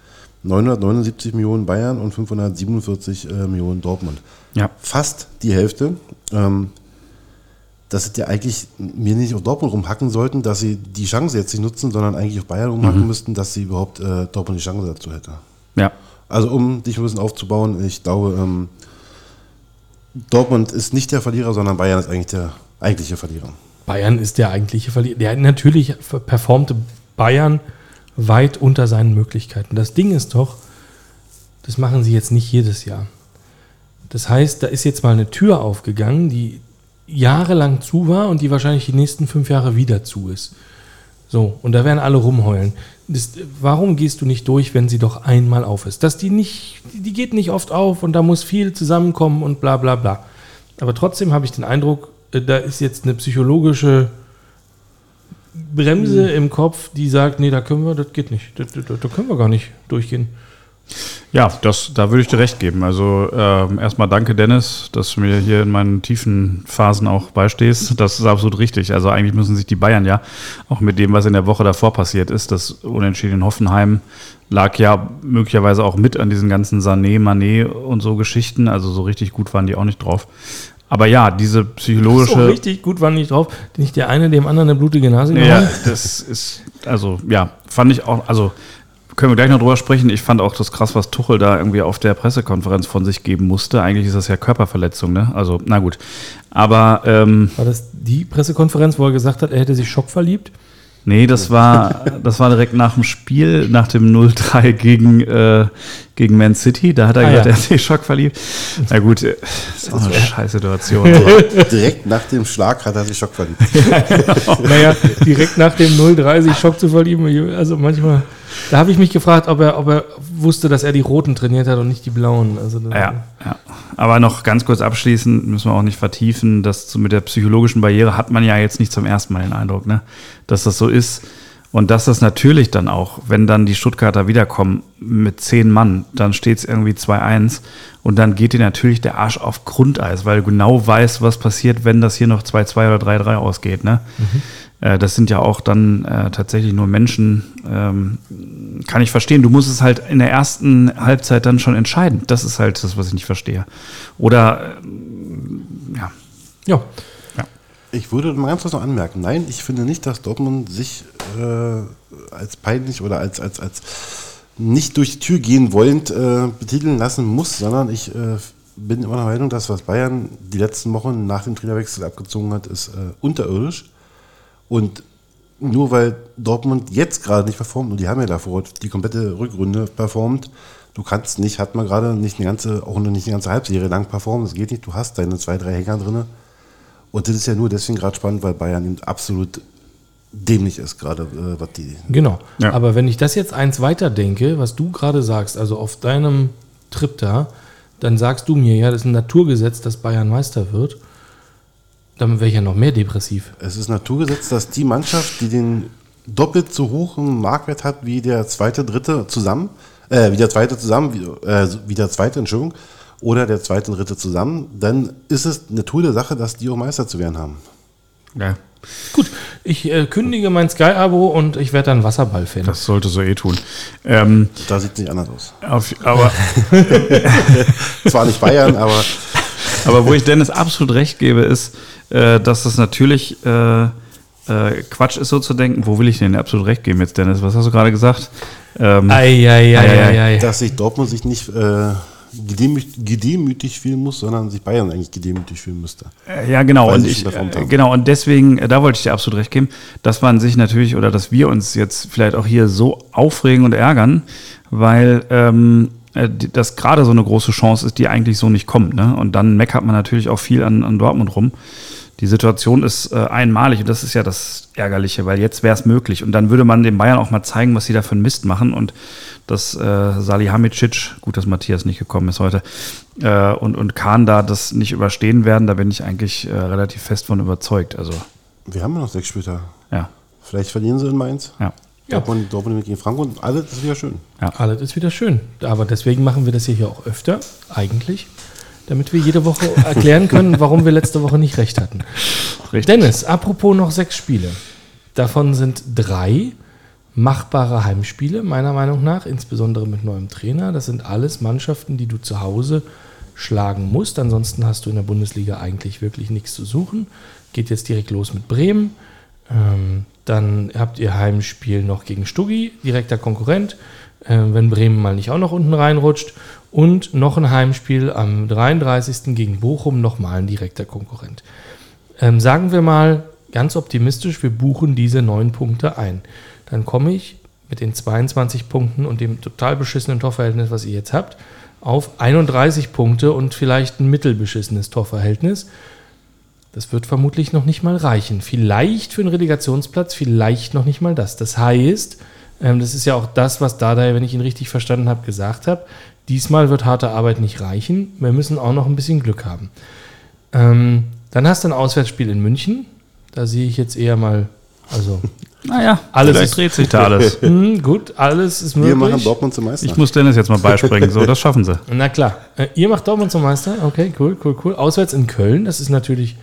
979 Millionen Bayern und 547 äh, Millionen Dortmund. Ja. Fast die Hälfte. Ähm, dass sie ja eigentlich mir nicht auf Dortmund rumhacken sollten, dass sie die Chance jetzt nicht nutzen, sondern eigentlich auf Bayern rumhacken mhm. müssten, dass sie überhaupt äh, Dortmund die Chance dazu hätte. Ja. Also um dich ein bisschen aufzubauen, ich glaube, ähm, Dortmund ist nicht der Verlierer, sondern Bayern ist eigentlich der eigentliche Verlierer. Bayern ist der eigentliche Verlierer. Der natürlich performte Bayern weit unter seinen Möglichkeiten. Das Ding ist doch, das machen sie jetzt nicht jedes Jahr. Das heißt, da ist jetzt mal eine Tür aufgegangen, die jahrelang zu war und die wahrscheinlich die nächsten fünf Jahre wieder zu ist. So, und da werden alle rumheulen. Das, warum gehst du nicht durch, wenn sie doch einmal auf ist? Dass die nicht, die geht nicht oft auf und da muss viel zusammenkommen und bla bla bla. Aber trotzdem habe ich den Eindruck, äh, da ist jetzt eine psychologische Bremse im Kopf, die sagt, nee, da können wir, das geht nicht. Da, da, da können wir gar nicht durchgehen. Ja, das, da würde ich dir recht geben. Also ähm, erstmal danke, Dennis, dass du mir hier in meinen tiefen Phasen auch beistehst. Das ist absolut richtig. Also eigentlich müssen sich die Bayern ja, auch mit dem, was in der Woche davor passiert ist, das Unentschieden in Hoffenheim lag ja möglicherweise auch mit an diesen ganzen Sané, Mané und so Geschichten. Also so richtig gut waren die auch nicht drauf. Aber ja, diese psychologische. So richtig gut waren nicht drauf. Nicht der eine dem anderen eine blutige Nase gehauen. Ja, das ist, also ja, fand ich auch, also können wir gleich noch drüber sprechen. Ich fand auch das krass, was Tuchel da irgendwie auf der Pressekonferenz von sich geben musste. Eigentlich ist das ja Körperverletzung, ne? Also, na gut. Aber. Ähm, war das die Pressekonferenz, wo er gesagt hat, er hätte sich schockverliebt? Nee, das war, das war direkt nach dem Spiel, nach dem 0-3 gegen, äh, gegen Man City. Da hat er ah, gesagt, ja. er hat sich schockverliebt. Na gut, äh, ist auch eine scheiß Situation. direkt nach dem Schlag hat er sich schockverliebt. naja, direkt nach dem 0-3 sich Schock zu verlieben, also manchmal. Da habe ich mich gefragt, ob er, ob er wusste, dass er die Roten trainiert hat und nicht die Blauen. Also ja, ja. aber noch ganz kurz abschließend, müssen wir auch nicht vertiefen, dass mit der psychologischen Barriere hat man ja jetzt nicht zum ersten Mal den Eindruck, ne? dass das so ist. Und dass das natürlich dann auch, wenn dann die Stuttgarter wiederkommen mit zehn Mann, dann steht es irgendwie 2-1 und dann geht dir natürlich der Arsch auf Grundeis, weil du genau weißt, was passiert, wenn das hier noch 2-2 oder 3-3 ausgeht. Ne? Mhm. Äh, das sind ja auch dann äh, tatsächlich nur Menschen, ähm, kann ich verstehen. Du musst es halt in der ersten Halbzeit dann schon entscheiden. Das ist halt das, was ich nicht verstehe. Oder, äh, ja. Ja. Ich würde mal ganz kurz noch anmerken, nein, ich finde nicht, dass Dortmund sich äh, als peinlich oder als, als, als nicht durch die Tür gehen wollend äh, betiteln lassen muss, sondern ich äh, bin immer der Meinung, dass was Bayern die letzten Wochen nach dem Trainerwechsel abgezogen hat, ist äh, unterirdisch. Und nur weil Dortmund jetzt gerade nicht performt, und die haben ja davor die komplette Rückrunde performt, du kannst nicht, hat man gerade nicht eine ganze, auch nicht eine ganze Halbserie lang performt, das geht nicht, du hast deine zwei, drei Hänger drinne und das ist ja nur deswegen gerade spannend, weil Bayern eben absolut dämlich ist, gerade äh, was die. Genau. Ja. Aber wenn ich das jetzt eins weiter denke, was du gerade sagst, also auf deinem Trip da, dann sagst du mir ja, das ist ein Naturgesetz, dass Bayern Meister wird. Dann wäre ich ja noch mehr depressiv. Es ist Naturgesetz, dass die Mannschaft, die den doppelt so hohen Marktwert hat wie der zweite, dritte zusammen, äh, wie der zweite zusammen, wie, äh, wie der zweite, Entschuldigung, oder der zweite und dritte zusammen, dann ist es eine tolle Sache, dass die auch Meister zu werden haben. Ja. Gut, ich äh, kündige mein Sky-Abo und ich werde dann Wasserball-Fan. Das sollte so eh tun. Ähm, da sieht es nicht anders aus. Auf, aber Zwar nicht Bayern, aber. aber wo ich Dennis absolut recht gebe, ist, äh, dass das natürlich äh, äh, Quatsch ist, so zu denken. Wo will ich denn absolut recht geben jetzt, Dennis? Was hast du gerade gesagt? Ähm, ei, ei, ei, ei, ei, Dass sich Dortmund sich nicht äh, gedemütigt, gedemütigt fühlen muss, sondern sich Bayern eigentlich gedemütigt fühlen müsste. Äh, ja, genau. Und ich, äh, genau. Und deswegen, äh, da wollte ich dir absolut recht geben, dass man sich natürlich oder dass wir uns jetzt vielleicht auch hier so aufregen und ärgern, weil ähm, das gerade so eine große Chance ist, die eigentlich so nicht kommt. Ne? Und dann meckert man natürlich auch viel an, an Dortmund rum. Die Situation ist äh, einmalig und das ist ja das Ärgerliche, weil jetzt wäre es möglich. Und dann würde man den Bayern auch mal zeigen, was sie da für einen Mist machen. Und dass äh, Salihamidzic, gut, dass Matthias nicht gekommen ist heute, äh, und, und Kahn da das nicht überstehen werden, da bin ich eigentlich äh, relativ fest von überzeugt. Also, Wir haben noch sechs Spieltage. Ja. Vielleicht verlieren sie in Mainz. Ja. Ja. Dortmund, Dortmund gegen Frankfurt, alles ist wieder schön. Ja. Alles ist wieder schön. Aber deswegen machen wir das hier auch öfter, eigentlich, damit wir jede Woche erklären können, warum wir letzte Woche nicht recht hatten. Richtig. Dennis, apropos noch sechs Spiele. Davon sind drei machbare Heimspiele, meiner Meinung nach, insbesondere mit neuem Trainer. Das sind alles Mannschaften, die du zu Hause schlagen musst. Ansonsten hast du in der Bundesliga eigentlich wirklich nichts zu suchen. Geht jetzt direkt los mit Bremen. Ähm, dann habt ihr Heimspiel noch gegen Stuggi, direkter Konkurrent, äh, wenn Bremen mal nicht auch noch unten reinrutscht. Und noch ein Heimspiel am 33. gegen Bochum, nochmal ein direkter Konkurrent. Ähm, sagen wir mal ganz optimistisch, wir buchen diese neun Punkte ein dann komme ich mit den 22 Punkten und dem total beschissenen Torverhältnis, was ihr jetzt habt, auf 31 Punkte und vielleicht ein mittelbeschissenes Torverhältnis. Das wird vermutlich noch nicht mal reichen. Vielleicht für einen Relegationsplatz, vielleicht noch nicht mal das. Das heißt, ähm, das ist ja auch das, was Dada, wenn ich ihn richtig verstanden habe, gesagt hat. Diesmal wird harte Arbeit nicht reichen. Wir müssen auch noch ein bisschen Glück haben. Ähm, dann hast du ein Auswärtsspiel in München. Da sehe ich jetzt eher mal, also naja, alles ist, dreht sich da alles. hm, gut, alles ist möglich. Wir machen Dortmund zum Meister. Ich muss Dennis jetzt mal beispringen, so, das schaffen sie. Na klar. Äh, ihr macht Dortmund zum Meister? Okay, cool, cool, cool. Auswärts in Köln, das ist natürlich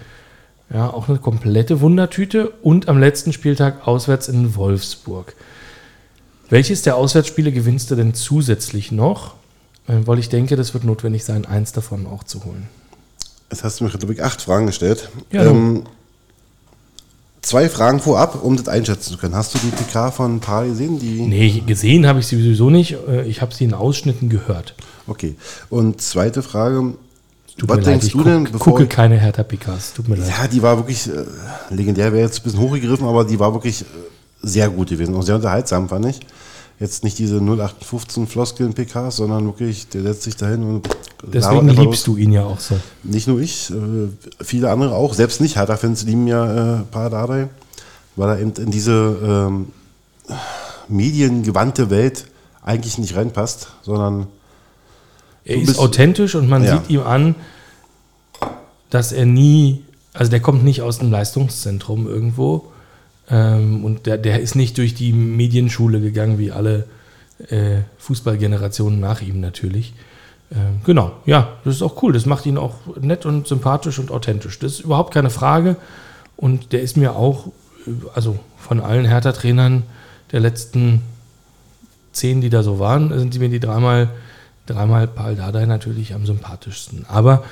ja, auch eine komplette Wundertüte. Und am letzten Spieltag auswärts in Wolfsburg. Welches der Auswärtsspiele gewinnst du denn zusätzlich noch? Äh, weil ich denke, das wird notwendig sein, eins davon auch zu holen. Jetzt hast du mir, glaube ich, acht Fragen gestellt. Ja, ähm, Zwei Fragen vorab, um das einschätzen zu können. Hast du die PK von Paar gesehen? Die nee, gesehen habe ich sie sowieso nicht. Äh, ich habe sie in Ausschnitten gehört. Okay. Und zweite Frage. Tut was denkst leid, du denn? Ich gucke keine Hertha PKs. Tut mir leid. Ja, die war wirklich äh, legendär, wäre jetzt ein bisschen hochgegriffen, aber die war wirklich äh, sehr gut gewesen und sehr unterhaltsam, fand ich jetzt nicht diese 0815 Floskeln PKs, sondern wirklich, der setzt sich dahin und Deswegen liebst du ihn ja auch so. Nicht nur ich, äh, viele andere auch. Selbst nicht Hertha-Fans lieben ja äh, Paradadei, weil er eben in diese ähm, mediengewandte Welt eigentlich nicht reinpasst, sondern Er ist authentisch und man Ja. sieht ihm an, dass er nie, also der kommt nicht aus dem Leistungszentrum irgendwo ähm, und der, der ist nicht durch die Medienschule gegangen, wie alle äh, Fußballgenerationen nach ihm natürlich. Ähm, genau, ja, das ist auch cool. Das macht ihn auch nett und sympathisch und authentisch. Das ist überhaupt keine Frage. Und der ist mir auch, äh, also von allen Hertha-Trainern der letzten zehn, die da so waren, sind die mir die dreimal, dreimal Paul Dardai natürlich am sympathischsten. Aber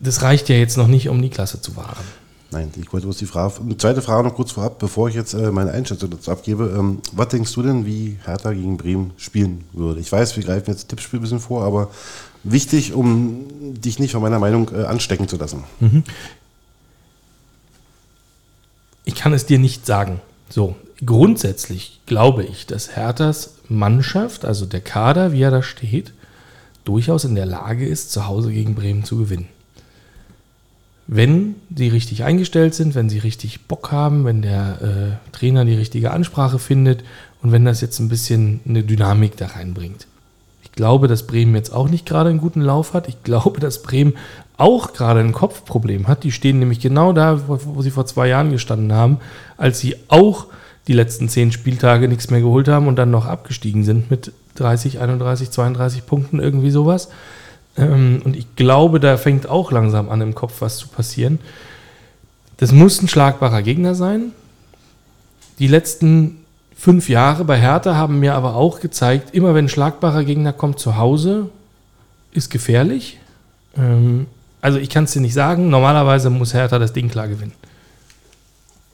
das reicht ja jetzt noch nicht, um die Klasse zu wahren. Nein, ich wollte bloß die Frage. Eine zweite Frage noch kurz vorab, bevor ich jetzt äh, meine Einschätzung dazu abgebe. Ähm, was denkst du denn, wie Hertha gegen Bremen spielen würde? Ich weiß, wir greifen jetzt Tippspiel ein bisschen vor, aber wichtig, um dich nicht von meiner Meinung äh, anstecken zu lassen. Ich kann es dir nicht sagen. So, grundsätzlich glaube ich, dass Herthas Mannschaft, also der Kader, wie er da steht, durchaus in der Lage ist, zu Hause gegen Bremen zu gewinnen. Wenn sie richtig eingestellt sind, wenn sie richtig Bock haben, wenn der äh, Trainer die richtige Ansprache findet und wenn das jetzt ein bisschen eine Dynamik da reinbringt. Ich glaube, dass Bremen jetzt auch nicht gerade einen guten Lauf hat. Ich glaube, dass Bremen auch gerade ein Kopfproblem hat. Die stehen nämlich genau da, wo, wo sie vor zwei Jahren gestanden haben, als sie auch die letzten zehn Spieltage nichts mehr geholt haben und dann noch abgestiegen sind mit 30, 31, 32 Punkten, irgendwie sowas. Ähm, und ich glaube, da fängt auch langsam an, im Kopf was zu passieren. Das muss ein schlagbarer Gegner sein. Die letzten fünf Jahre bei Hertha haben mir aber auch gezeigt, immer wenn ein schlagbarer Gegner kommt zu Hause, ist gefährlich. Ähm, also ich kann es dir nicht sagen. Normalerweise muss Hertha das Ding klar gewinnen.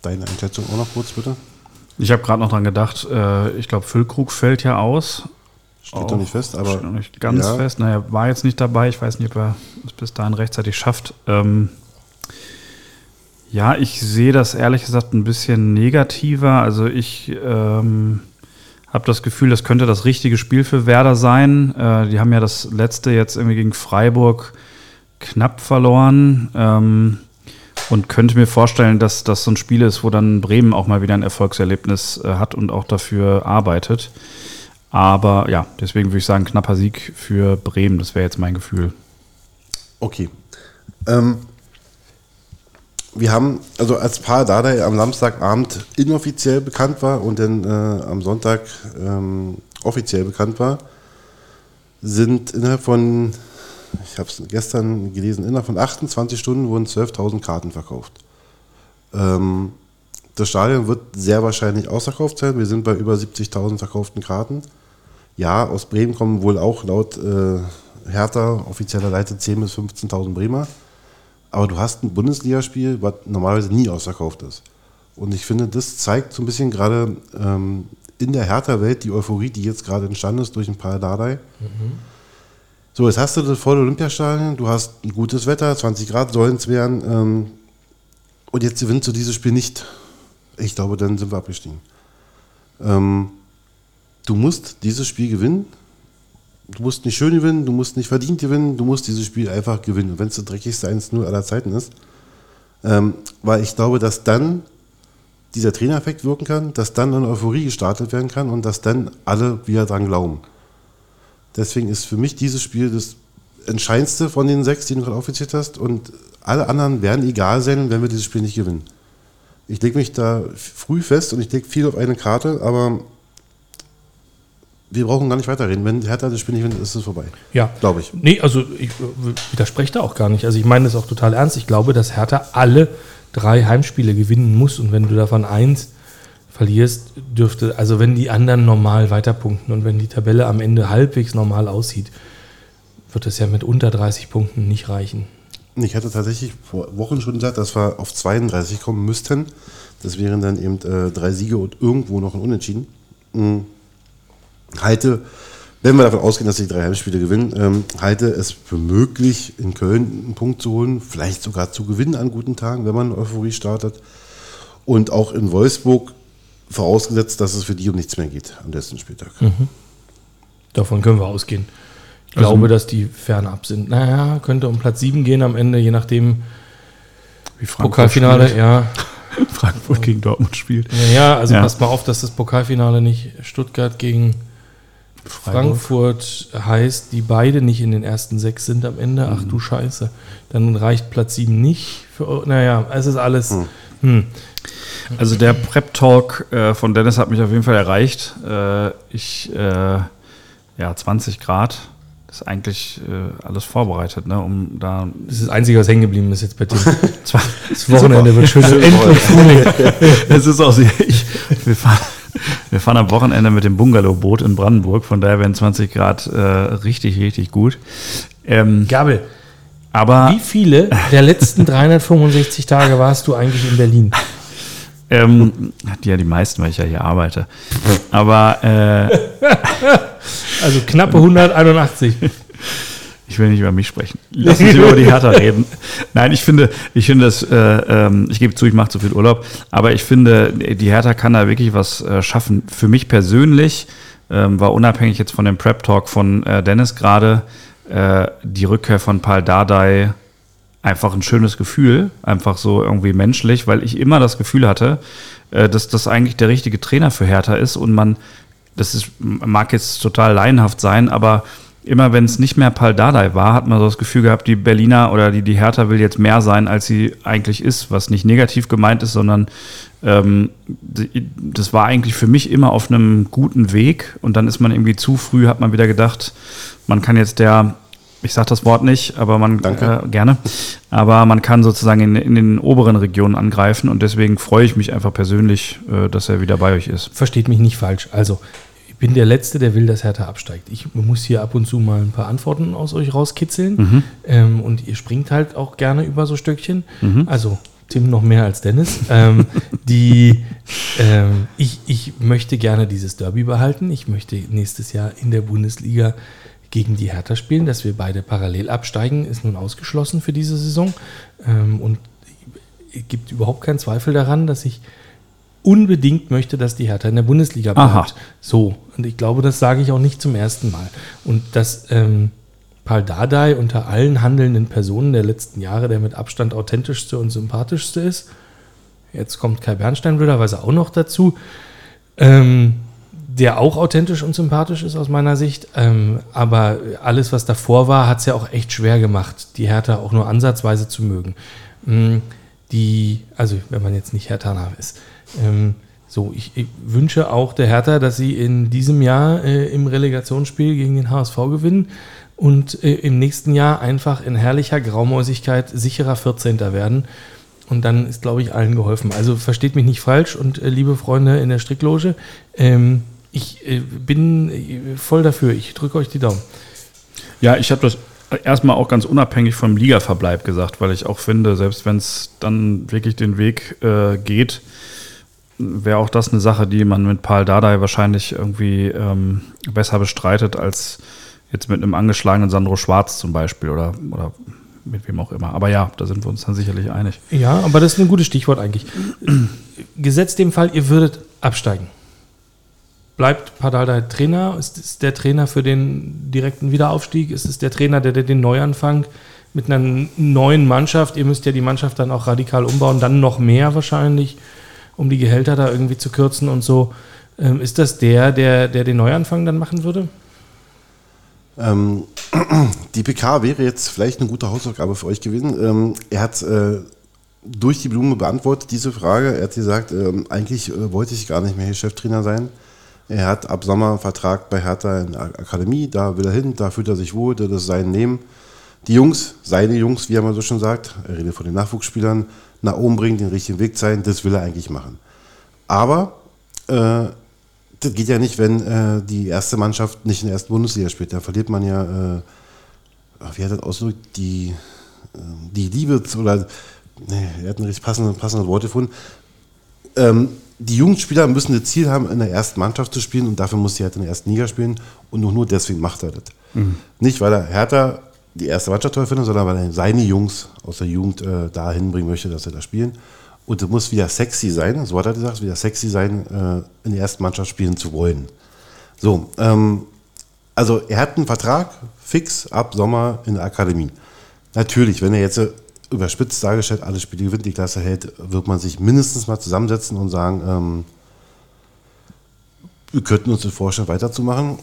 Deine Einschätzung auch noch kurz, bitte? Ich habe gerade noch dran gedacht, äh, ich glaube, Füllkrug fällt ja aus. Steht Auch- noch nicht fest, aber. Steht noch nicht ganz ja, fest. Naja, war jetzt nicht dabei. Ich weiß nicht, ob er es bis dahin rechtzeitig schafft. Ähm, ja, ich sehe das ehrlich gesagt ein bisschen negativer. Also ich ähm, habe das Gefühl, das könnte das richtige Spiel für Werder sein. Äh, die haben ja das letzte jetzt irgendwie gegen Freiburg knapp verloren. Ähm, und könnte mir vorstellen, dass das so ein Spiel ist, wo dann Bremen auch mal wieder ein Erfolgserlebnis äh, hat und auch dafür arbeitet. Aber ja, deswegen würde ich sagen, knapper Sieg für Bremen. Das wäre jetzt mein Gefühl. Okay. Ähm, wir haben, also als Paar Dardai am Samstagabend inoffiziell bekannt war und dann äh, am Sonntag ähm, offiziell bekannt war, sind innerhalb von, ich habe es gestern gelesen, innerhalb von 28 Stunden wurden 12.000 Karten verkauft. Ähm, das Stadion wird sehr wahrscheinlich ausverkauft sein. Wir sind bei über 70.000 verkauften Karten. Ja, aus Bremen kommen wohl auch laut äh, Hertha offizieller Leiter 10.000 bis 15.000 Bremer. Aber du hast ein Bundesligaspiel, was normalerweise nie ausverkauft ist. Und ich finde, das zeigt so ein bisschen gerade ähm, in der Hertha-Welt die Euphorie, die jetzt gerade entstanden ist durch ein paar Dardai. So, jetzt hast du das volle Olympiastadion, du hast ein gutes Wetter, 20 Grad sollen es werden. Ähm, und jetzt gewinnst du dieses Spiel nicht. Ich glaube, dann sind wir abgestiegen. Ähm, du musst dieses Spiel gewinnen. Du musst nicht schön gewinnen, du musst nicht verdient gewinnen, du musst dieses Spiel einfach gewinnen. Wenn es das dreckigste 1-0 aller Zeiten ist. Ähm, weil ich glaube, dass dann dieser Trainereffekt wirken kann, dass dann eine Euphorie gestartet werden kann und dass dann alle wieder dran glauben. Deswegen ist für mich dieses Spiel das entscheidendste von den sechs, die du gerade aufgezählt hast. Und alle anderen werden egal sein, wenn wir dieses Spiel nicht gewinnen. Ich lege mich da früh fest und ich lege viel auf eine Karte, aber wir brauchen gar nicht weiterreden. Wenn Hertha das Spiel nicht gewinnt, ist es vorbei. Ja. Glaube ich. Nee, also ich äh, widerspreche da auch gar nicht. Also ich meine das auch total ernst. Ich glaube, dass Hertha alle drei Heimspiele gewinnen muss und wenn du davon eins verlierst, dürfte, also wenn die anderen normal weiterpunkten und wenn die Tabelle am Ende halbwegs normal aussieht, wird das ja mit unter 30 Punkten nicht reichen. Ich hatte tatsächlich vor Wochen schon gesagt, dass wir auf 32 kommen müssten. Das wären dann eben äh, drei Siege und irgendwo noch ein Unentschieden. Mhm. Halte, wenn wir davon ausgehen, dass sie die drei Heimspiele gewinnen, ähm, halte es für möglich, in Köln einen Punkt zu holen, vielleicht sogar zu gewinnen an guten Tagen, wenn man Euphorie startet. Und auch in Wolfsburg, vorausgesetzt, dass es für die um nichts mehr geht am letzten Spieltag. Davon können wir ausgehen. Ich Also- glaube, dass die fernab sind. Naja, könnte um Platz 7 gehen am Ende, je nachdem. Wie Frankfurt Pokalfinale, spielt. ja. Frankfurt gegen Dortmund spielt. Ja, ja, also Ja. passt mal auf, dass das Pokalfinale nicht Stuttgart gegen Frankfurt heißt, die beide nicht in den ersten sechs sind am Ende. Ach du Scheiße. Dann reicht Platz sieben nicht. Für, naja, es ist alles. Hm. Also der Prep-Talk äh, von Dennis hat mich auf jeden Fall erreicht. Äh, ich, äh, ja, 20 Grad. Das ist eigentlich äh, alles vorbereitet, ne, um da. Das ist das Einzige, was hängen geblieben ist jetzt bei dir. Das Wochenende wird schön. Endlich Frühling. Es ist auch so, ich, wir, fahren, wir fahren am Wochenende mit dem Bungalow-Boot in Brandenburg, von daher werden 20 Grad äh, richtig, richtig gut. Ähm, Gabel, aber wie viele der letzten 365 Tage warst du eigentlich in Berlin? ähm, ja, die meisten, weil ich ja hier arbeite. Aber äh, Also knappe 181. Ich will nicht über mich sprechen. Lass uns über die Hertha reden. Nein, ich finde, ich finde das, äh, ähm, ich gebe zu, ich mache zu viel Urlaub, aber ich finde, die Hertha kann da wirklich was äh, schaffen. Für mich persönlich ähm, war unabhängig jetzt von dem Prep Talk von äh, Dennis gerade äh, die Rückkehr von Paul Dardai einfach ein schönes Gefühl, einfach so irgendwie menschlich, weil ich immer das Gefühl hatte, äh, dass das eigentlich der richtige Trainer für Hertha ist und man, das ist, mag jetzt total laienhaft sein, aber immer wenn es nicht mehr Pal Dardai war, hat man so das Gefühl gehabt, die Berliner oder die, die Hertha will jetzt mehr sein, als sie eigentlich ist, was nicht negativ gemeint ist, sondern ähm, das war eigentlich für mich immer auf einem guten Weg und dann ist man irgendwie zu früh, hat man wieder gedacht, man kann jetzt der, ich sage das Wort nicht, aber man Danke. Äh, gerne, aber man kann sozusagen in, in den oberen Regionen angreifen und deswegen freue ich mich einfach persönlich, äh, dass er wieder bei euch ist. Versteht mich nicht falsch. Also, ich bin der Letzte, der will, dass Hertha absteigt. Ich muss hier ab und zu mal ein paar Antworten aus euch rauskitzeln. Ähm, und ihr springt halt auch gerne über so Stöckchen. Also, Tim noch mehr als Dennis. ähm, die, ähm, ich, ich möchte gerne dieses Derby behalten. Ich möchte nächstes Jahr in der Bundesliga gegen die Hertha spielen. Dass wir beide parallel absteigen, ist nun ausgeschlossen für diese Saison. Ähm, und es gibt überhaupt keinen Zweifel daran, dass ich unbedingt möchte, dass die Hertha in der Bundesliga bleibt. Aha. So, und ich glaube, das sage ich auch nicht zum ersten Mal. Und dass ähm, Paul Dardai unter allen handelnden Personen der letzten Jahre der mit Abstand authentischste und sympathischste ist. Jetzt kommt Kai Bernstein blöderweise auch noch dazu, ähm, der auch authentisch und sympathisch ist aus meiner Sicht. Ähm, aber alles, was davor war, hat es ja auch echt schwer gemacht, die Hertha auch nur ansatzweise zu mögen. Mm, Die, also wenn man jetzt nicht Hertha ist. Ähm, so, ich, ich wünsche auch der Hertha, dass sie in diesem Jahr äh, im Relegationsspiel gegen den HSV gewinnen und äh, im nächsten Jahr einfach in herrlicher Graumäusigkeit sicherer 14. werden. Und dann ist, glaube ich, allen geholfen. Also versteht mich nicht falsch und äh, liebe Freunde in der Strickloge, ähm, ich äh, bin äh, voll dafür. Ich drücke euch die Daumen. Ja, ich habe das erstmal auch ganz unabhängig vom Ligaverbleib gesagt, weil ich auch finde, selbst wenn es dann wirklich den Weg äh, geht, wäre auch das eine Sache, die man mit Paul Dardai wahrscheinlich irgendwie ähm, besser bestreitet als jetzt mit einem angeschlagenen Sandro Schwarz zum Beispiel oder, oder mit wem auch immer. Aber ja, da sind wir uns dann sicherlich einig. Ja, aber das ist ein gutes Stichwort eigentlich. Gesetzt dem Fall, ihr würdet absteigen. Bleibt Padalda Trainer? Ist es der Trainer für den direkten Wiederaufstieg? Ist es der Trainer, der, der den Neuanfang mit einer neuen Mannschaft? Ihr müsst ja die Mannschaft dann auch radikal umbauen, dann noch mehr wahrscheinlich, um die Gehälter da irgendwie zu kürzen und so. Ähm, ist das der, der, der den Neuanfang dann machen würde? Ähm, die PK wäre jetzt vielleicht eine gute Hausaufgabe für euch gewesen. Ähm, er hat äh, durch die Blume beantwortet diese Frage. Er hat gesagt, ähm, eigentlich äh, wollte ich gar nicht mehr hier Cheftrainer sein. Er hat ab Sommer einen Vertrag bei Hertha in der Akademie, da will er hin, da fühlt er sich wohl, das ist sein Leben. Die Jungs, seine Jungs, wie er mal so schon sagt, er redet von den Nachwuchsspielern, nach oben bringen, den richtigen Weg zeigen, das will er eigentlich machen. Aber äh, das geht ja nicht, wenn äh, die erste Mannschaft nicht in der ersten Bundesliga spielt. Da verliert man ja, äh, wie hat das ausgedrückt, die, äh, die Liebe zu- oder, nee, er hat ein richtig passende, passende Worte gefunden. Ähm, die Jugendspieler müssen das Ziel haben, in der ersten Mannschaft zu spielen und dafür muss sie halt in der ersten Liga spielen und nur, nur deswegen macht er das. Nicht, weil er Hertha die erste Mannschaft toll findet, sondern weil er seine Jungs aus der Jugend äh, dahin bringen möchte, dass sie da spielen. Und es muss wieder sexy sein, so hat er gesagt, wieder sexy sein, äh, in der ersten Mannschaft spielen zu wollen. So, ähm, also er hat einen Vertrag fix ab Sommer in der Akademie. Natürlich, wenn er jetzt äh, überspitzt dargestellt alle Spiele gewinnt, die Klasse hält, wird man sich mindestens mal zusammensetzen und sagen, ähm, wir könnten uns das vorstellen, weiterzumachen.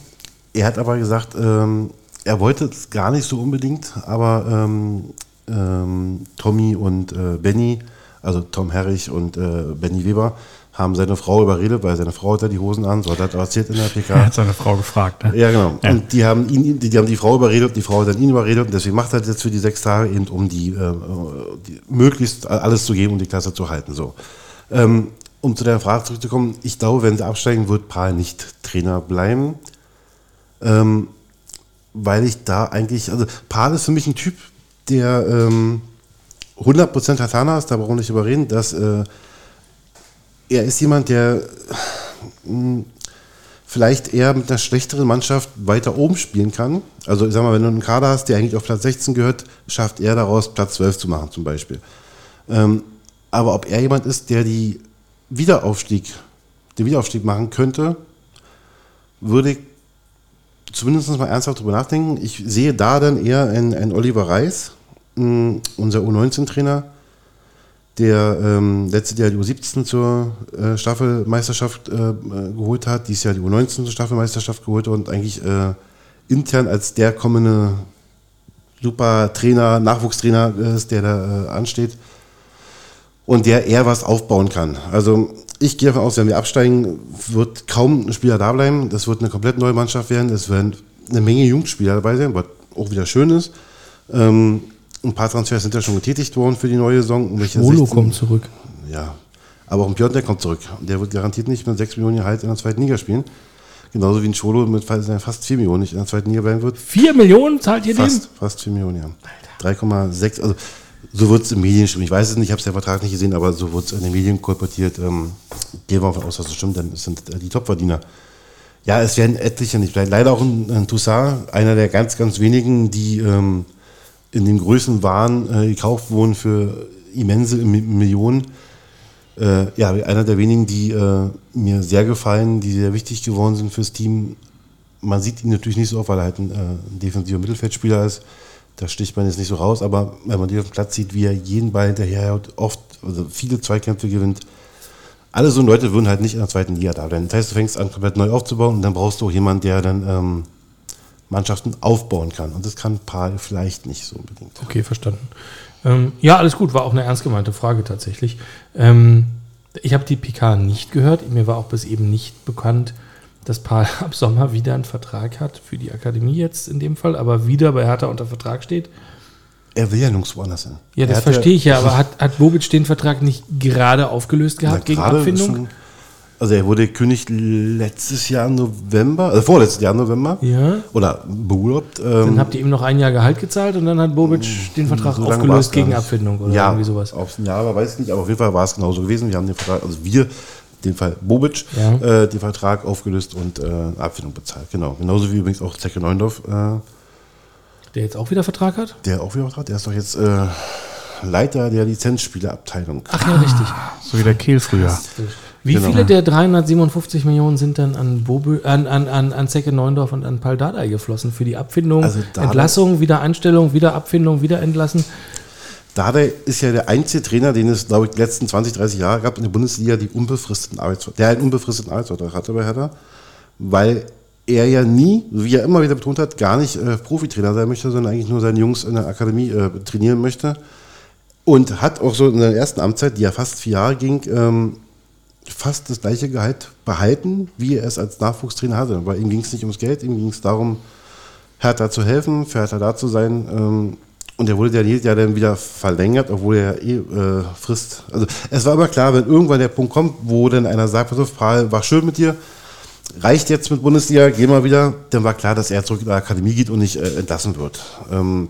er hat aber gesagt, ähm, er wollte es gar nicht so unbedingt, aber ähm, ähm, Tommy und äh, Benny, also Tom Herrich und äh, Benny Weber, haben seine Frau überredet, weil seine Frau hat ja die Hosen an, so hat er erzählt in der PK. Er hat seine Frau gefragt. Ne? Ja, genau. Ja. Und die haben, ihn, die, die, haben die Frau überredet, die Frau hat dann ihn überredet und deswegen macht er das jetzt für die sechs Tage eben, um die, äh, die möglichst alles zu geben, um die Klasse zu halten. So. Ähm, um zu deiner Frage zurückzukommen, ich glaube, wenn sie absteigen, wird Paul nicht Trainer bleiben. Ähm, weil ich da eigentlich, also Paul ist für mich ein Typ, der ähm, 100% Hatana ist, da brauchen wir nicht überreden, dass äh, er ist jemand, der hm, vielleicht eher mit einer schlechteren Mannschaft weiter oben spielen kann. Also ich sag mal, wenn du einen Kader hast, der eigentlich auf Platz 16 gehört, schafft er daraus Platz 12 zu machen zum Beispiel. Ähm, aber ob er jemand ist, der die Wiederaufstieg, den Wiederaufstieg machen könnte, würde ich zumindest mal ernsthaft drüber nachdenken. Ich sehe da dann eher einen, Oliver Reis, mh, unser U19-Trainer, der ähm, letztes Jahr die U17 zur äh, Staffelmeisterschaft äh, geholt hat, dieses Jahr die U19 zur Staffelmeisterschaft geholt und eigentlich äh, intern als der kommende super Trainer, Nachwuchstrainer ist, der da äh, ansteht und der eher was aufbauen kann. Also ich gehe davon aus, wenn wir absteigen, wird kaum ein Spieler da bleiben. Das wird eine komplett neue Mannschaft werden. Es werden eine Menge Jugendspieler dabei sein, was auch wieder schön ist. Ähm, ein paar Transfers sind ja schon getätigt worden für die neue Saison. Schwolo kommt zurück. Ja, aber auch ein Björn, der kommt zurück. Der wird garantiert nicht mit 6 Millionen Gehalt in der zweiten Liga spielen. Genauso wie ein Scholo mit fast 4 Millionen nicht in der zweiten Liga bleiben wird. 4 Millionen zahlt ihr fast, dem? Fast 4 Millionen, ja. 3,6, also so wird es in Medien stimmen. Ich weiß es nicht, ich habe den Vertrag nicht gesehen, aber so wird es in den Medien kolportiert. Ähm, gehen wir davon aus, dass es stimmt, dann sind die Topverdiener. Ja, es werden etliche nicht bleiben. Leider auch ein, ein Toussaint, einer der ganz, ganz wenigen, die ähm, in den Größen waren, äh, gekauft wurden für immense Millionen. Äh, ja, einer der wenigen, die äh, mir sehr gefallen, die sehr wichtig geworden sind fürs Team. Man sieht ihn natürlich nicht so oft, weil er halt ein, äh, ein defensiver Mittelfeldspieler ist. Da sticht man jetzt nicht so raus, aber wenn man den auf dem Platz sieht, wie er jeden Ball hinterher hat, oft, also viele Zweikämpfe gewinnt, alle so Leute würden halt nicht in der zweiten Liga da bleiben. Das heißt, du fängst an, komplett neu aufzubauen und dann brauchst du auch jemanden, der dann ähm, Mannschaften aufbauen kann. Und das kann Paul vielleicht nicht so unbedingt. Okay, verstanden. Ähm, ja, alles gut, war auch eine ernst gemeinte Frage tatsächlich. Ähm, ich habe die PK nicht gehört. Mir war auch bis eben nicht bekannt, dass Paul ab Sommer wieder einen Vertrag hat für die Akademie jetzt in dem Fall, aber wieder bei Hertha unter Vertrag steht. Er will ja nirgends woanders hin. Ja, das verstehe ich ja, aber hat, hat Bobic den Vertrag nicht gerade aufgelöst gehabt gegen Abfindung? Also er wurde gekündigt letztes Jahr November, also vorletztes Jahr November. Ja. Oder beurlaubt. Ähm, dann habt ihr ihm noch ein Jahr Gehalt gezahlt und dann hat Bobic mm, den Vertrag so aufgelöst gegen Abfindung oder ja, irgendwie sowas. Aufs Jahr, aber weiß ich nicht, aber auf jeden Fall war es genauso gewesen. Wir haben den Vertrag, also wir, den Fall Bobic, ja. äh, den Vertrag aufgelöst und äh, Abfindung bezahlt. Genau. Genauso wie übrigens auch Zecke Neundorf. Äh, der jetzt auch wieder Vertrag hat? Der auch wieder Vertrag, der ist doch jetzt äh, Leiter der Lizenzspielerabteilung. Ach ja, richtig. So wie der Kehl früher. Wie genau. viele der 357 Millionen sind dann an, Bobe, an, an, an, an Zecke Neundorf und an Paul Dardai geflossen für die Abfindung, also Entlassung, Wiedereinstellung, Wiederabfindung, Wiederentlassen? Dardai ist ja der einzige Trainer, den es, glaube ich, die letzten 20, 30 Jahre gab in der Bundesliga, die unbefristeten der einen unbefristeten Arbeitsvertrag hatte bei Hertha, weil er ja nie, wie er immer wieder betont hat, gar nicht äh, Profitrainer sein möchte, sondern eigentlich nur seine Jungs in der Akademie äh, trainieren möchte. Und hat auch so in seiner ersten Amtszeit, die ja fast vier Jahre ging, ähm, fast das gleiche Gehalt behalten, wie er es als Nachwuchstrainer hatte. Weil ihm ging es nicht ums Geld, ihm ging es darum, Hertha zu helfen, für Hertha da zu sein. Ähm, und er wurde ja jedes Jahr dann wieder verlängert, obwohl er eh äh, frisst. Also es war immer klar, wenn irgendwann der Punkt kommt, wo dann einer sagt, pass auf, Paul, war schön mit dir, reicht jetzt mit Bundesliga, geh mal wieder, dann war klar, dass er zurück in die Akademie geht und nicht äh, entlassen wird. Ähm,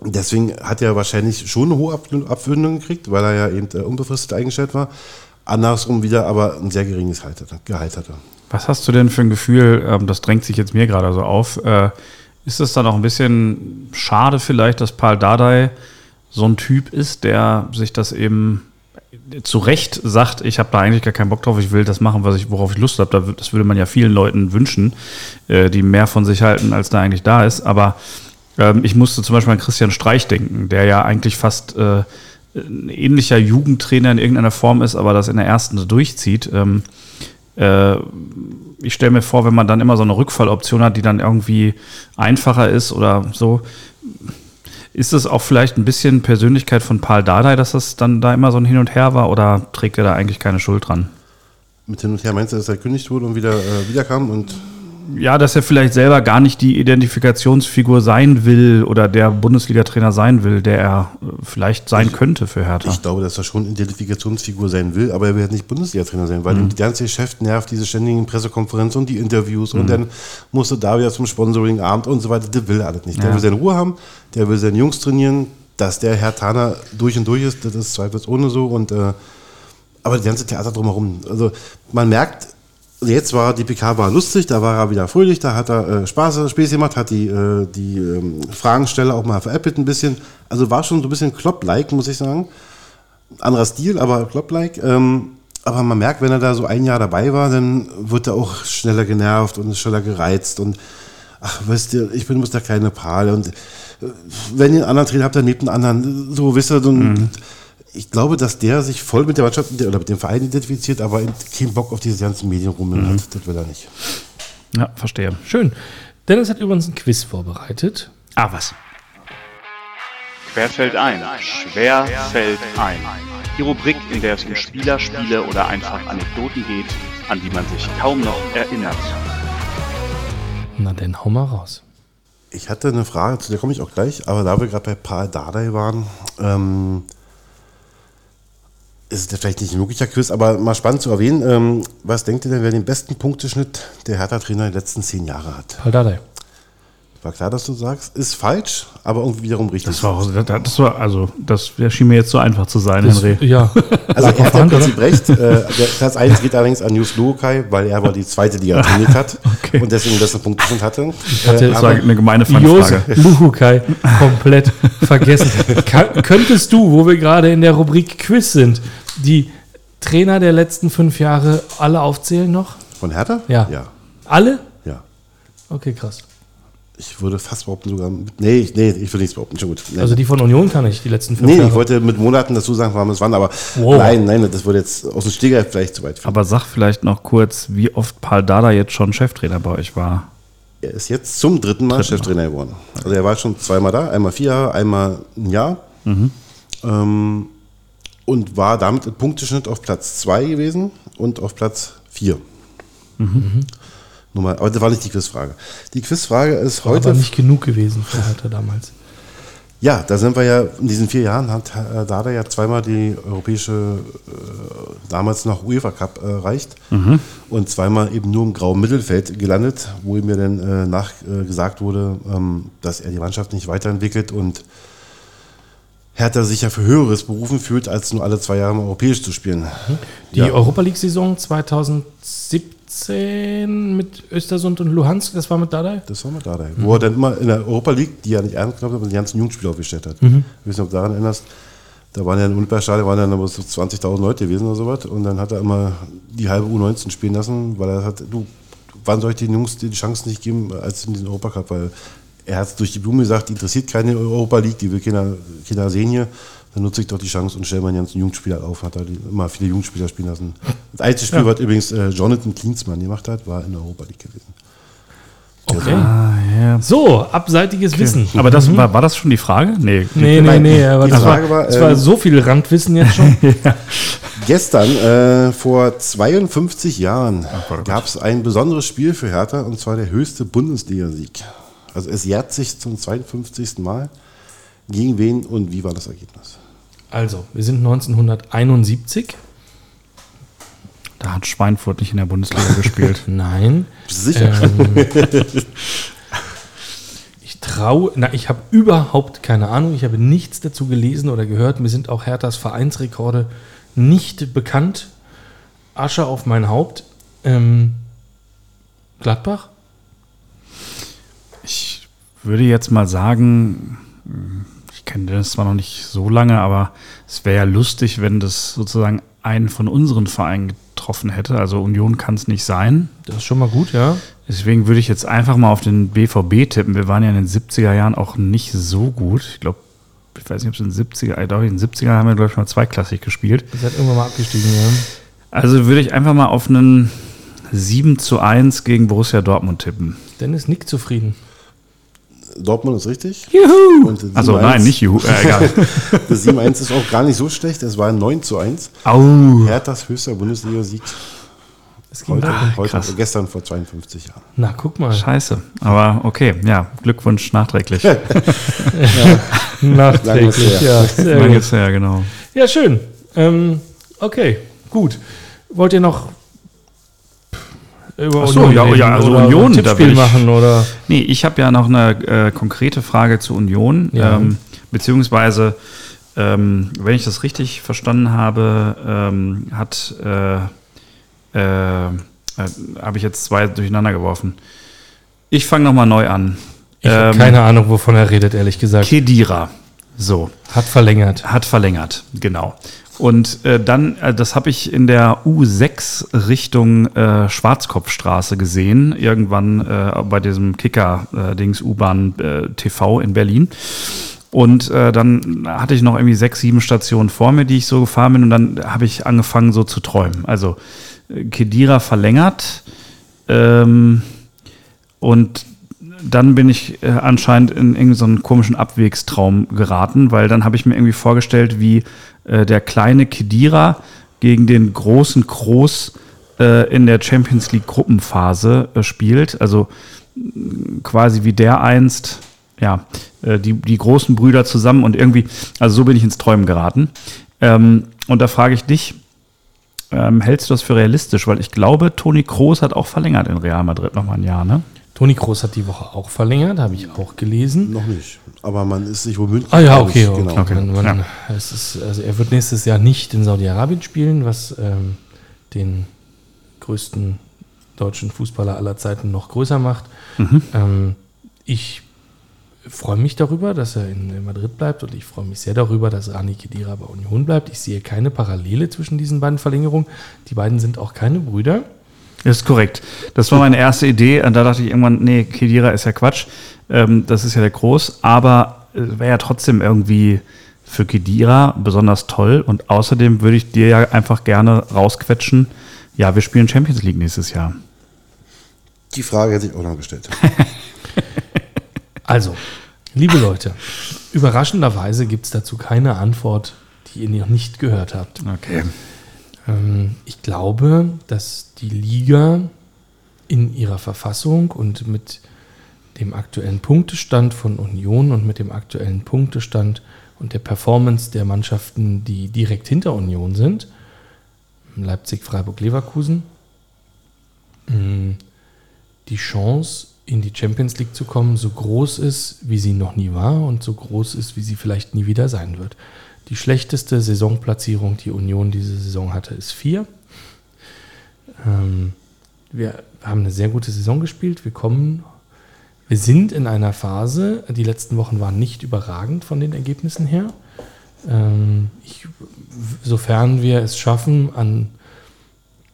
deswegen hat er wahrscheinlich schon eine hohe Abfindung gekriegt, weil er ja eben äh, unbefristet eingestellt war andersrum wieder aber ein sehr geringes Gehalt hatte. Was hast du denn für ein Gefühl, ähm, das drängt sich jetzt mir gerade so auf, äh, ist es dann auch ein bisschen schade vielleicht, dass Paul Dardai so ein Typ ist, der sich das eben zu Recht sagt, ich habe da eigentlich gar keinen Bock drauf, ich will das machen, was ich, worauf ich Lust habe. Das würde man ja vielen Leuten wünschen, äh, die mehr von sich halten, als da eigentlich da ist. Aber ähm, ich musste zum Beispiel an Christian Streich denken, der ja eigentlich fast äh, ein ähnlicher Jugendtrainer in irgendeiner Form ist, aber das in der ersten so durchzieht. Äh, ich stelle mir vor, wenn man dann immer so eine Rückfalloption hat, die dann irgendwie einfacher ist oder so, ist es auch vielleicht ein bisschen Persönlichkeit von Paul Dardai, dass das dann da immer so ein Hin und Her war oder trägt er da eigentlich keine Schuld dran? Mit hin und her meinst du, dass er gekündigt wurde und wieder äh, wiederkam und ja, dass er vielleicht selber gar nicht die Identifikationsfigur sein will oder der Bundesliga-Trainer sein will, der er äh, vielleicht sein könnte für Hertha. Ich glaube, dass er schon Identifikationsfigur sein will, aber er wird nicht Bundesliga-Trainer sein, weil mhm. ihm die ganze Geschäft nervt, diese ständigen Pressekonferenzen und die Interviews mhm. und dann musste da wieder zum Sponsoring-Abend und so weiter. Der will alles nicht. Der ja. will seine Ruhe haben, der will seine Jungs trainieren, dass der Herr Tana durch und durch ist, das ist zweifelsohne so und äh, aber die ganze Theater drumherum. Also man merkt, jetzt war die PK war lustig, da war er wieder fröhlich, da hat er äh, Spaß, Späße gemacht, hat die, äh, die ähm, Fragensteller auch mal veräppelt ein bisschen. Also war schon so ein bisschen Klopp-like, muss ich sagen. Anderer Stil, aber Klopp-like. Ähm, aber man merkt, wenn er da so ein Jahr dabei war, dann wird er auch schneller genervt und schneller gereizt und ach, weißt du, ich bin muss der kleine Pal und äh, wenn ihr einen anderen Trainer habt, dann nehmt einen anderen, so, wisst ihr, und mhm ich glaube, dass der sich voll mit der Mannschaft oder mit dem Verein identifiziert, aber keinen Bock auf diese ganzen Medien rum mhm. hat. Das will er nicht. Ja, verstehe. Schön. Dennis hat übrigens ein Quiz vorbereitet. Ah, was? Quer fällt ein. Schwer fällt ein. Die Rubrik, in der es um Spieler, Spiele oder einfach Anekdoten geht, an die man sich kaum noch erinnert. Na, dann hau mal raus. Ich hatte eine Frage, zu der komme ich auch gleich, aber da wir gerade bei Paul Dardai waren, ähm, ist es vielleicht nicht ein möglicher Quiz, aber mal spannend zu erwähnen. Ähm, was denkt ihr denn, wer den besten Punkteschnitt der Hertha-Trainer der letzten zehn Jahre hat? Haldadei. War klar, dass du sagst, ist falsch, aber irgendwie wiederum richtig. Das war, auch, das war also, das schien mir jetzt so einfach zu sein, das, Henry. Ja. Also er hat im Prinzip recht. Äh, der Platz 1 geht allerdings an News Luokai, weil er aber die zweite Liga trainiert hat okay. und deswegen bessere Punkte schon hatte. hatte äh, das war eine gemeine Fangfrage. Luhukai komplett vergessen. Könntest du, wo wir gerade in der Rubrik Quiz sind, die Trainer der letzten fünf Jahre alle aufzählen noch? Von Hertha? Ja. ja. Alle? Ja. Okay, krass. Ich würde fast behaupten, sogar. Nee, ich, nee, ich will nichts behaupten. Schon gut. Nee. Also die von Union kann ich, die letzten fünf nee, Jahre. Nee, ich wollte mit Monaten dazu sagen, wann es wann, aber wow. nein, nein, das würde jetzt aus dem Stegreif vielleicht zu weit führen. Aber sag vielleicht noch kurz, wie oft Paul Dada jetzt schon Cheftrainer bei euch war. Er ist jetzt zum dritten Mal dritten Cheftrainer geworden. Also er war schon zweimal da, einmal vier Jahre, einmal ein Jahr. Mhm. Ähm, und war damit im Punkteschnitt auf Platz 2 gewesen und auf Platz 4. Mhm. Nummer, aber das war nicht die Quizfrage. Die Quizfrage ist war heute. Aber nicht genug gewesen für heute damals. Ja, da sind wir ja, in diesen vier Jahren hat Dada ja zweimal die europäische, äh, damals noch UEFA Cup äh, erreicht mhm. und zweimal eben nur im grauen Mittelfeld gelandet, wo ihm ja dann äh, nachgesagt äh, wurde, ähm, dass er die Mannschaft nicht weiterentwickelt und Hertha sich ja für Höheres berufen fühlt, als nur alle zwei Jahre europäisch zu spielen. Die ja. Europa League-Saison 2017 mit Östersund und Luhansk, das war mit Dardai? Das war mit Dardai. Mhm. Wo er dann immer in der Europa League, die ja nicht ernst genommen hat, aber die ganzen Jugendspieler aufgestellt hat. Mhm. Ich weiß nicht, ob du daran erinnerst. Da waren ja in Olympiastadion waren dann so 20.000 Leute gewesen oder sowas. Und dann hat er immer die halbe U19 spielen lassen, weil er hat, du, wann soll ich den Jungs die Chance nicht geben, als in diesem Europacup? Weil er hat es durch die Blume gesagt, interessiert keine Europa League, die will keiner, keiner sehen hier. Dann nutze ich doch die Chance und stelle meinen ganzen Jugendspieler auf. Hat er immer viele Jugendspieler spielen lassen. Das einzige Spiel, ja. was übrigens äh, Jonathan Klinsmann gemacht hat, war in der Europa League gewesen. Okay. Ah, ja. So, abseitiges okay. Wissen. Aber das mhm. war, war das schon die Frage? Nee, nee, nee. nee aber das, war, war, das war ähm, so viel Randwissen jetzt schon. ja. Gestern, äh, vor 52 Jahren, gab es ein besonderes Spiel für Hertha und zwar der höchste Bundesliga-Sieg. Also es jährt sich zum 52. Mal. Gegen wen und wie war das Ergebnis? Also, wir sind 1971. Da hat Schweinfurt nicht in der Bundesliga gespielt. Nein. Sicher. Ähm, ich traue, na, ich habe überhaupt keine Ahnung. Ich habe nichts dazu gelesen oder gehört. Mir sind auch Herthas Vereinsrekorde nicht bekannt. Asche auf mein Haupt. Ähm, Gladbach? Ich würde jetzt mal sagen, ich kenne das zwar noch nicht so lange, aber es wäre ja lustig, wenn das sozusagen einen von unseren Vereinen getroffen hätte. Also Union kann es nicht sein. Das ist schon mal gut, ja. Deswegen würde ich jetzt einfach mal auf den BVB tippen. Wir waren ja in den 70er Jahren auch nicht so gut. Ich glaube, ich weiß nicht, ob es in den 70er, äh, doch, in den 70er haben wir, glaube ich, mal zweiklassig gespielt. Ihr seid irgendwann mal abgestiegen, ja. Also würde ich einfach mal auf einen 7 zu 1 gegen Borussia Dortmund tippen. Dennis nickt zufrieden. Dortmund ist richtig. Juhu! Also 7-1 nein, nicht Juhu. Äh, egal. Das 7-1 ist auch gar nicht so schlecht. Es war 9 zu 1. Au. Herthas höchster Bundesliga-Sieg Es ging heute, weiter. heute krass. gestern vor 52 Jahren. Na, guck mal. Scheiße. Aber okay, ja, Glückwunsch nachträglich. Nachträglich. Ja, sehr Lang gut. ist her, genau. ja, schön. Ähm, okay, gut. Wollt ihr noch über Ach so, ja, reden ja, also oder Union, ein Tippspiel ich- machen oder Nee, ich habe ja noch eine äh, konkrete Frage zu Union. Ja. Ähm, beziehungsweise, ähm, wenn ich das richtig verstanden habe, ähm, hat äh, äh, äh, habe ich jetzt zwei durcheinander geworfen. Ich fange nochmal neu an. ich habe Ähm, keine Ahnung, wovon er redet, ehrlich gesagt. Kedira. So. Hat verlängert. Hat verlängert, genau. Und äh, dann, äh, das habe ich in der U6 Richtung äh, Schwarzkopfstraße gesehen, irgendwann äh, bei diesem Kicker-Dings U-Bahn äh, TV in Berlin. Und äh, dann hatte ich noch irgendwie sechs, sieben Stationen vor mir, die ich so gefahren bin. Und dann habe ich angefangen so zu träumen. Also äh, Kedira verlängert. Ähm, und dann bin ich äh, anscheinend in irgendeinen so komischen Abwegstraum geraten, weil dann habe ich mir irgendwie vorgestellt, wie äh, der kleine Kedira gegen den großen Kroos äh, in der Champions League Gruppenphase äh, spielt. Also quasi wie der einst, ja, äh, die, die großen Brüder zusammen und irgendwie, also so bin ich ins Träumen geraten. Ähm, und da frage ich dich, ähm, hältst du das für realistisch? Weil ich glaube, Toni Kroos hat auch verlängert in Real Madrid nochmal ein Jahr, ne? Toni Kroos hat die Woche auch verlängert, habe ich auch gelesen. Noch nicht. Aber man ist sich wohl mündig. Ah ja, ich. okay. Genau. okay. Man, man, Ja. es ist, also er wird nächstes Jahr nicht in Saudi-Arabien spielen, was ähm, den größten deutschen Fußballer aller Zeiten noch größer macht. Ähm, ich freue mich darüber, dass er in Madrid bleibt und ich freue mich sehr darüber, dass Rani Kedira bei Union bleibt. Ich sehe keine Parallele zwischen diesen beiden Verlängerungen. Die beiden sind auch keine Brüder. Das ist korrekt. Das war meine erste Idee. Und da dachte ich irgendwann, nee, Kedira ist ja Quatsch. Ähm, das ist ja der Groß. Aber äh, wäre ja trotzdem irgendwie für Kedira besonders toll. Und außerdem würde ich dir ja einfach gerne rausquetschen, ja, wir spielen Champions League nächstes Jahr. Die Frage hätte ich auch noch gestellt. Also, liebe Leute, überraschenderweise gibt es dazu keine Antwort, die ihr noch nicht gehört habt. Okay. Ähm, ich glaube, dass die Liga in ihrer Verfassung und mit dem aktuellen Punktestand von Union und mit dem aktuellen Punktestand und der Performance der Mannschaften, die direkt hinter Union sind, Leipzig, Freiburg, Leverkusen, mh, die Chance, in die Champions League zu kommen, so groß ist, wie sie noch nie war und so groß ist, wie sie vielleicht nie wieder sein wird. Die schlechteste Saisonplatzierung, die Union diese Saison hatte, ist vier. Ähm, wir haben eine sehr gute Saison gespielt. Wir kommen, wir sind in einer Phase. Die letzten Wochen waren nicht überragend von den Ergebnissen her. Ähm, ich, sofern wir es schaffen, an,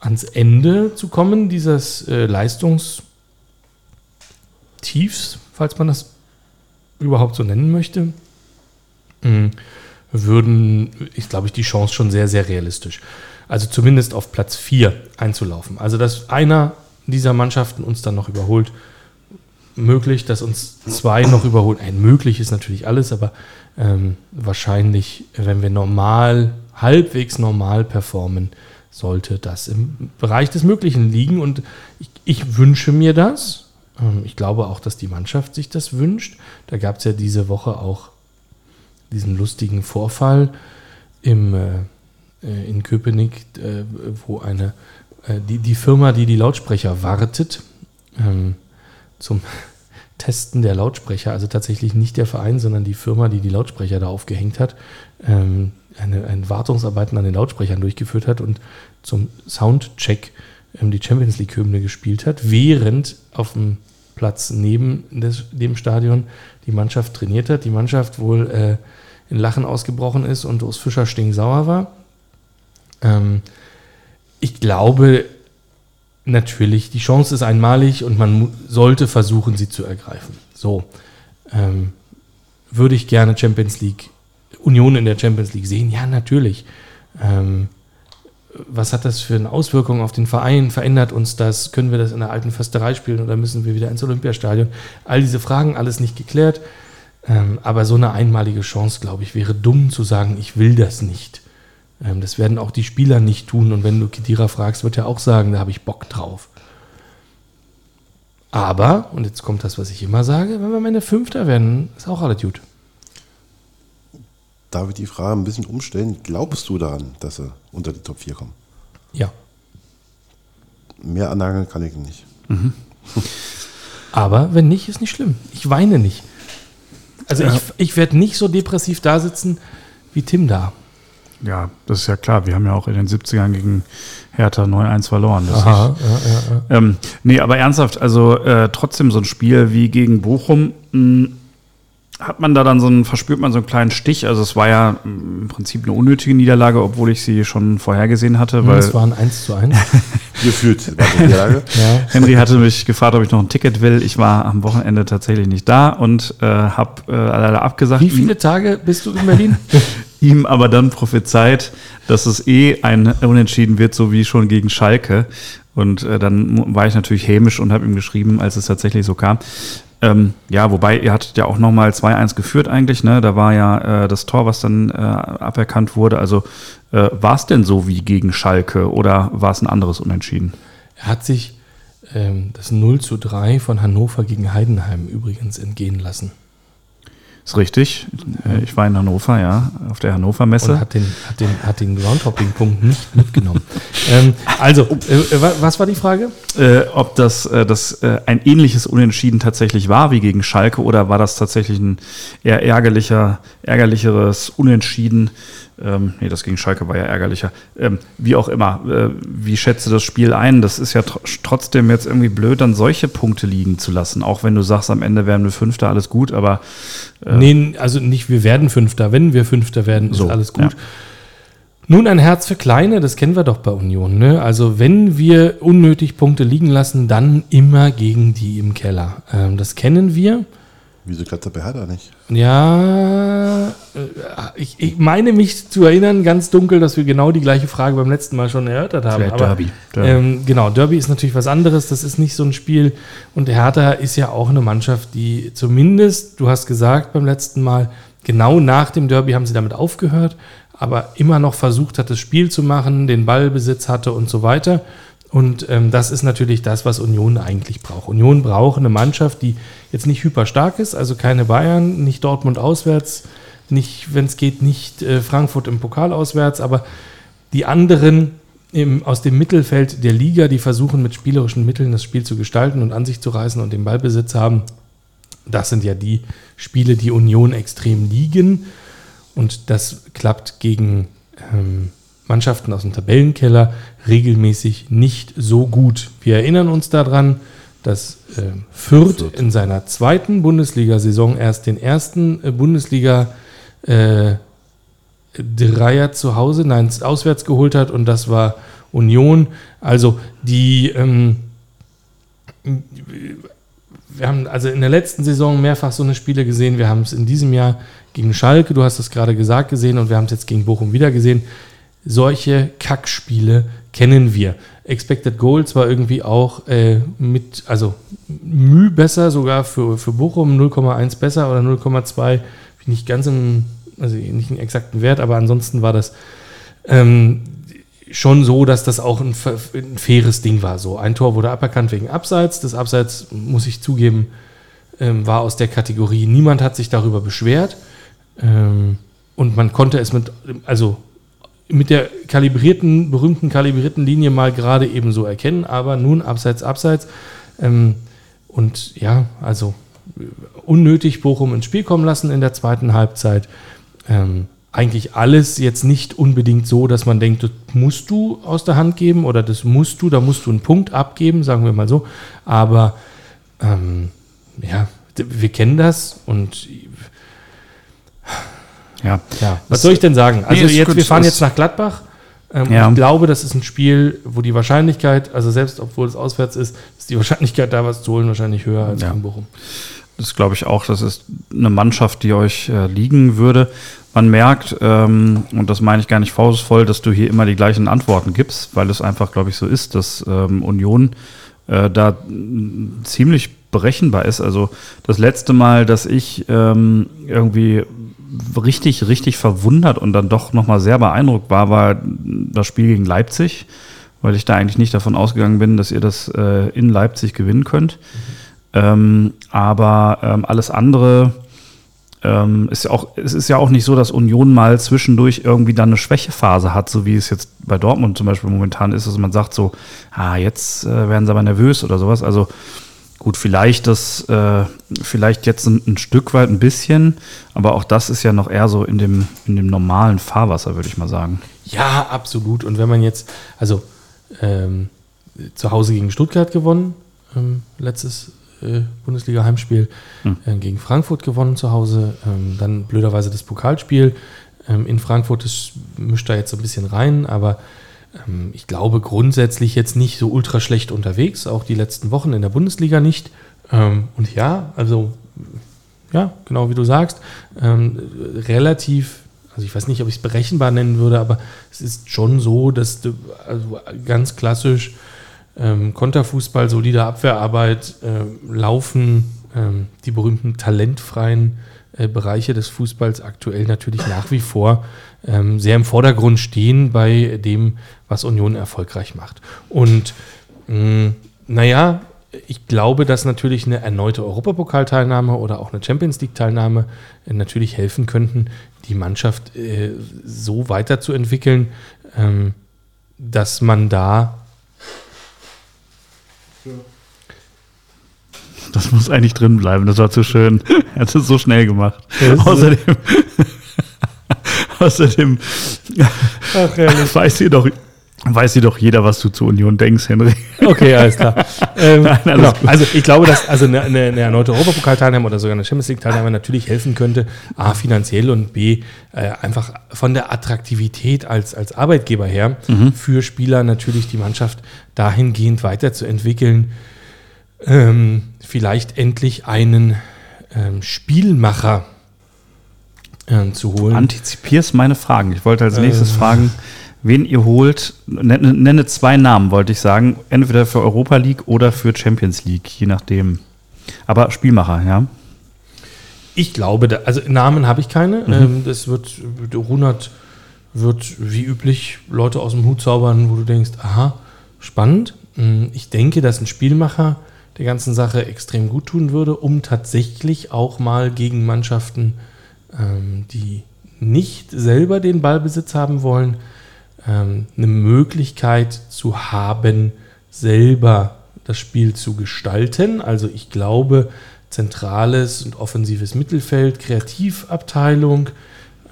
ans Ende zu kommen dieses äh, Leistungstiefs, falls man das überhaupt so nennen möchte, mh, würden, ich glaube ich, die Chance schon sehr, sehr realistisch. Also zumindest auf Platz 4 einzulaufen. Also, dass einer dieser Mannschaften uns dann noch überholt, möglich, dass uns zwei noch überholen. Ein möglich ist natürlich alles, aber ähm, wahrscheinlich, wenn wir normal, halbwegs normal performen, sollte das im Bereich des Möglichen liegen. Und ich, ich wünsche mir das. Ähm, ich glaube auch, dass die Mannschaft sich das wünscht. Da gab es ja diese Woche auch diesen lustigen Vorfall im, äh, äh, in Köpenick, äh, wo eine, äh, die, die Firma, die die Lautsprecher wartet, ähm, zum Testen der Lautsprecher, also tatsächlich nicht der Verein, sondern die Firma, die die Lautsprecher da aufgehängt hat, ähm, eine, eine Wartungsarbeiten an den Lautsprechern durchgeführt hat und zum Soundcheck ähm, die Champions League-Hymne gespielt hat, während auf dem Platz neben des, dem Stadion die Mannschaft trainiert hat. Die Mannschaft wohl äh, in Lachen ausgebrochen ist und Urs Fischer stinksauer war. Ähm, ich glaube, natürlich, die Chance ist einmalig und man sollte versuchen, sie zu ergreifen. So, ähm, würde ich gerne Champions League, Union in der Champions League sehen? Ja, natürlich. Ähm, was hat das für eine Auswirkung auf den Verein? Verändert uns das? Können wir das in der alten Försterei spielen oder müssen wir wieder ins Olympiastadion? All diese Fragen, alles nicht geklärt. Ähm, aber so eine einmalige Chance, glaube ich, wäre dumm zu sagen, ich will das nicht. Ähm, das werden auch die Spieler nicht tun. Und wenn du Kedira fragst, wird er auch sagen, da habe ich Bock drauf. Aber, und jetzt kommt das, was ich immer sage, wenn wir am Ende Fünfter werden, ist auch alles gut. Darf ich die Frage ein bisschen umstellen? Glaubst du daran, dass sie unter die Top 4 kommen? Ja. Mehr annageln kann ich nicht. Aber wenn nicht, ist nicht schlimm. Ich weine nicht. Also Ja. ich, ich werde nicht so depressiv da sitzen wie Tim da. Ja, das ist ja klar. Wir haben ja auch in den 70ern gegen Hertha 9-1 verloren. Das ja, ist, ja, ja. ähm, nee, aber ernsthaft, also äh, trotzdem so ein Spiel wie gegen Bochum, mh, hat man da dann so einen, verspürt man so einen kleinen Stich. Also es war ja mh, im Prinzip eine unnötige Niederlage, obwohl ich sie schon vorhergesehen hatte, weil Es war ein 1 zu 1. Gefühlt war die Niederlage. ja. Henry hatte mich gefragt, ob ich noch ein Ticket will. Ich war am Wochenende tatsächlich nicht da und äh, habe äh, leider abgesagt. Wie viele Tage bist du in Berlin? ihm aber dann prophezeit, dass es eh ein Unentschieden wird, so wie schon gegen Schalke. Und äh, dann war ich natürlich hämisch und habe ihm geschrieben, als es tatsächlich so kam. Ähm, ja, wobei ihr hattet ja auch nochmal 2-1 geführt eigentlich. Ne? Da war ja äh, das Tor, was dann äh, aberkannt wurde. Also äh, war es denn so wie gegen Schalke oder war es ein anderes Unentschieden? Er hat sich ähm, das 0 zu 3 von Hannover gegen Heidenheim übrigens entgehen lassen. Ist richtig. Äh, Ich war in Hannover, ja, auf der Hannover Messe. Und hat den, hat den, hat den Groundhopping-Punkt nicht mitgenommen. ähm, also, äh, wa- was war die Frage? äh, ob das, äh, das äh, ein ähnliches Unentschieden tatsächlich war wie gegen Schalke oder war das tatsächlich ein eher ärgerlicher, ärgerlicheres Unentschieden? Ähm, nee, das gegen Schalke war ja ärgerlicher. Ähm, wie auch immer, äh, wie schätze das Spiel ein? Das ist ja tr trotzdem jetzt irgendwie blöd, dann solche Punkte liegen zu lassen. Auch wenn du sagst, am Ende wären wir Fünfter, alles gut, aber Nee, also nicht, wir werden Fünfter. Wenn wir Fünfter werden, ist So, alles gut. ja. Nun ein Herz für Kleine, das kennen wir doch bei Union. Ne? Also wenn wir unnötig Punkte liegen lassen, dann immer gegen die im Keller. Ähm, das kennen wir. Wieso klappt bei Hertha nicht? Ja, äh, ich, ich meine mich zu erinnern, ganz dunkel, dass wir genau die gleiche Frage beim letzten Mal schon erörtert haben. Vielleicht Derby. Derby. Ähm, genau, Derby ist natürlich was anderes. Das ist nicht so ein Spiel. Und Hertha ist ja auch eine Mannschaft, die zumindest, du hast gesagt beim letzten Mal, genau nach dem Derby haben sie damit aufgehört, aber immer noch versucht hat, das Spiel zu machen, den Ballbesitz hatte und so weiter. Und ähm, das ist natürlich das, was Union eigentlich braucht. Union braucht eine Mannschaft, die jetzt nicht hyper stark ist, also keine Bayern, nicht Dortmund auswärts, nicht, wenn es geht, nicht äh, Frankfurt im Pokal auswärts, aber die anderen im, aus dem Mittelfeld der Liga, die versuchen mit spielerischen Mitteln das Spiel zu gestalten und an sich zu reißen und den Ballbesitz haben, das sind ja die Spiele, die Union extrem liegen. Und das klappt gegen ähm, Mannschaften aus dem Tabellenkeller regelmäßig nicht so gut. Wir erinnern uns daran, dass äh, Fürth, Fürth. in seiner zweiten Bundesliga-Saison erst den ersten äh, Bundesliga äh, Dreier zu Hause, nein, auswärts geholt hat und das war Union. Also die ähm, wir haben also in der letzten Saison mehrfach so eine Spiele gesehen. Wir haben es in diesem Jahr gegen Schalke, du hast es gerade gesagt, gesehen und wir haben es jetzt gegen Bochum wieder gesehen. Solche Kackspiele kennen wir. Expected Goals war irgendwie auch äh, mit, also Mühe besser, sogar für, für Bochum 0,1 besser oder 0,2, nicht ganz im, also nicht einen exakten Wert, aber ansonsten war das ähm, schon so, dass das auch ein, ein faires Ding war. So ein Tor wurde aberkannt wegen Abseits. Das Abseits, muss ich zugeben, ähm, war aus der Kategorie. Niemand hat sich darüber beschwert. Ähm, und man konnte es mit, also mit der kalibrierten, berühmten kalibrierten Linie mal gerade eben so erkennen, aber nun Abseits, Abseits. Ähm, und ja, also unnötig Bochum ins Spiel kommen lassen in der zweiten Halbzeit. Ähm, eigentlich alles jetzt nicht unbedingt so, dass man denkt, das musst du aus der Hand geben oder das musst du, da musst du einen Punkt abgeben, sagen wir mal so. Aber ähm, ja, wir kennen das und Ja. ja, was soll ich denn sagen? Also ist jetzt, wir fahren jetzt nach Gladbach. Ähm, Ja. Ich glaube, das ist ein Spiel, wo die Wahrscheinlichkeit, also selbst obwohl es auswärts ist, ist die Wahrscheinlichkeit, da was zu holen, wahrscheinlich höher als Ja. gegen Bochum. das glaube ich auch, das ist eine Mannschaft, die euch äh, liegen würde. Man merkt, ähm, und das meine ich gar nicht faustvoll, dass du hier immer die gleichen Antworten gibst, weil es einfach, glaube ich, so ist, dass ähm, Union äh, da ziemlich berechenbar ist. Also das letzte Mal, dass ich ähm, irgendwie richtig, richtig verwundert und dann doch nochmal sehr beeindruckt war, war das Spiel gegen Leipzig, weil ich da eigentlich nicht davon ausgegangen bin, dass ihr das äh, in Leipzig gewinnen könnt. Mhm. Ähm, aber ähm, alles andere ähm, ist ja auch, es ist ja auch nicht so, dass Union mal zwischendurch irgendwie dann eine Schwächephase hat, so wie es jetzt bei Dortmund zum Beispiel momentan ist, dass man sagt so, ah, jetzt äh, werden sie aber nervös oder sowas. Also Gut, vielleicht das, äh, vielleicht jetzt ein, ein, Stück weit ein bisschen, aber auch das ist ja noch eher so in dem, in dem normalen Fahrwasser, würde ich mal sagen. Ja, absolut. Und wenn man jetzt, also ähm, zu Hause gegen Stuttgart gewonnen, ähm, letztes äh, Bundesliga-Heimspiel, hm. äh, gegen Frankfurt gewonnen zu Hause, ähm, dann blöderweise das Pokalspiel ähm, in Frankfurt, das mischt da jetzt so ein bisschen rein, aber ich glaube grundsätzlich jetzt nicht so ultra schlecht unterwegs, auch die letzten Wochen in der Bundesliga nicht. Ähm, und ja, also ja, genau wie du sagst, ähm, relativ, also ich weiß nicht, ob ich es berechenbar nennen würde, aber es ist schon so, dass du also ganz klassisch Konterfußball, solide Abwehrarbeit, Laufen, die berühmten talentfreien äh, Bereiche des Fußballs aktuell natürlich nach wie vor ähm, sehr im Vordergrund stehen bei dem, was Union erfolgreich macht. Und mh, naja, ich glaube, dass natürlich eine erneute Europapokalteilnahme oder auch eine Champions League-Teilnahme äh, natürlich helfen könnten, die Mannschaft äh, so weiterzuentwickeln, ähm, dass man da Das muss eigentlich drin bleiben, das war zu schön. Er hat es so schnell gemacht. außerdem, außerdem Ach, weiß sie doch, weiß sie doch jeder, was du zu Union denkst, Henry. Okay, alles klar. ähm, Nein, alles genau. Also ich glaube, dass also eine, eine, eine erneute Europapokalteilnahme oder sogar eine Champions League-Teilnahme natürlich helfen könnte, A, finanziell und B, äh, einfach von der Attraktivität als, als Arbeitgeber her mhm. für Spieler natürlich die Mannschaft dahingehend weiterzuentwickeln, ähm, vielleicht endlich einen ähm, Spielmacher äh, zu holen. Antizipierst meine Fragen. Ich wollte als nächstes äh. fragen, wen ihr holt. Nenne, nenne, zwei Namen, wollte ich sagen. Entweder für Europa League oder für Champions League, je nachdem. Aber Spielmacher, ja. Ich glaube, da, also Namen habe ich keine. Mhm. Ähm, das wird, Runert wird wie üblich Leute aus dem Hut zaubern, wo du denkst, aha, spannend. Hm, ich denke, dass ein Spielmacher der ganzen Sache extrem gut tun würde, um tatsächlich auch mal gegen Mannschaften, ähm, die nicht selber den Ballbesitz haben wollen, ähm, eine Möglichkeit zu haben, selber das Spiel zu gestalten. Also ich glaube, zentrales und offensives Mittelfeld, Kreativabteilung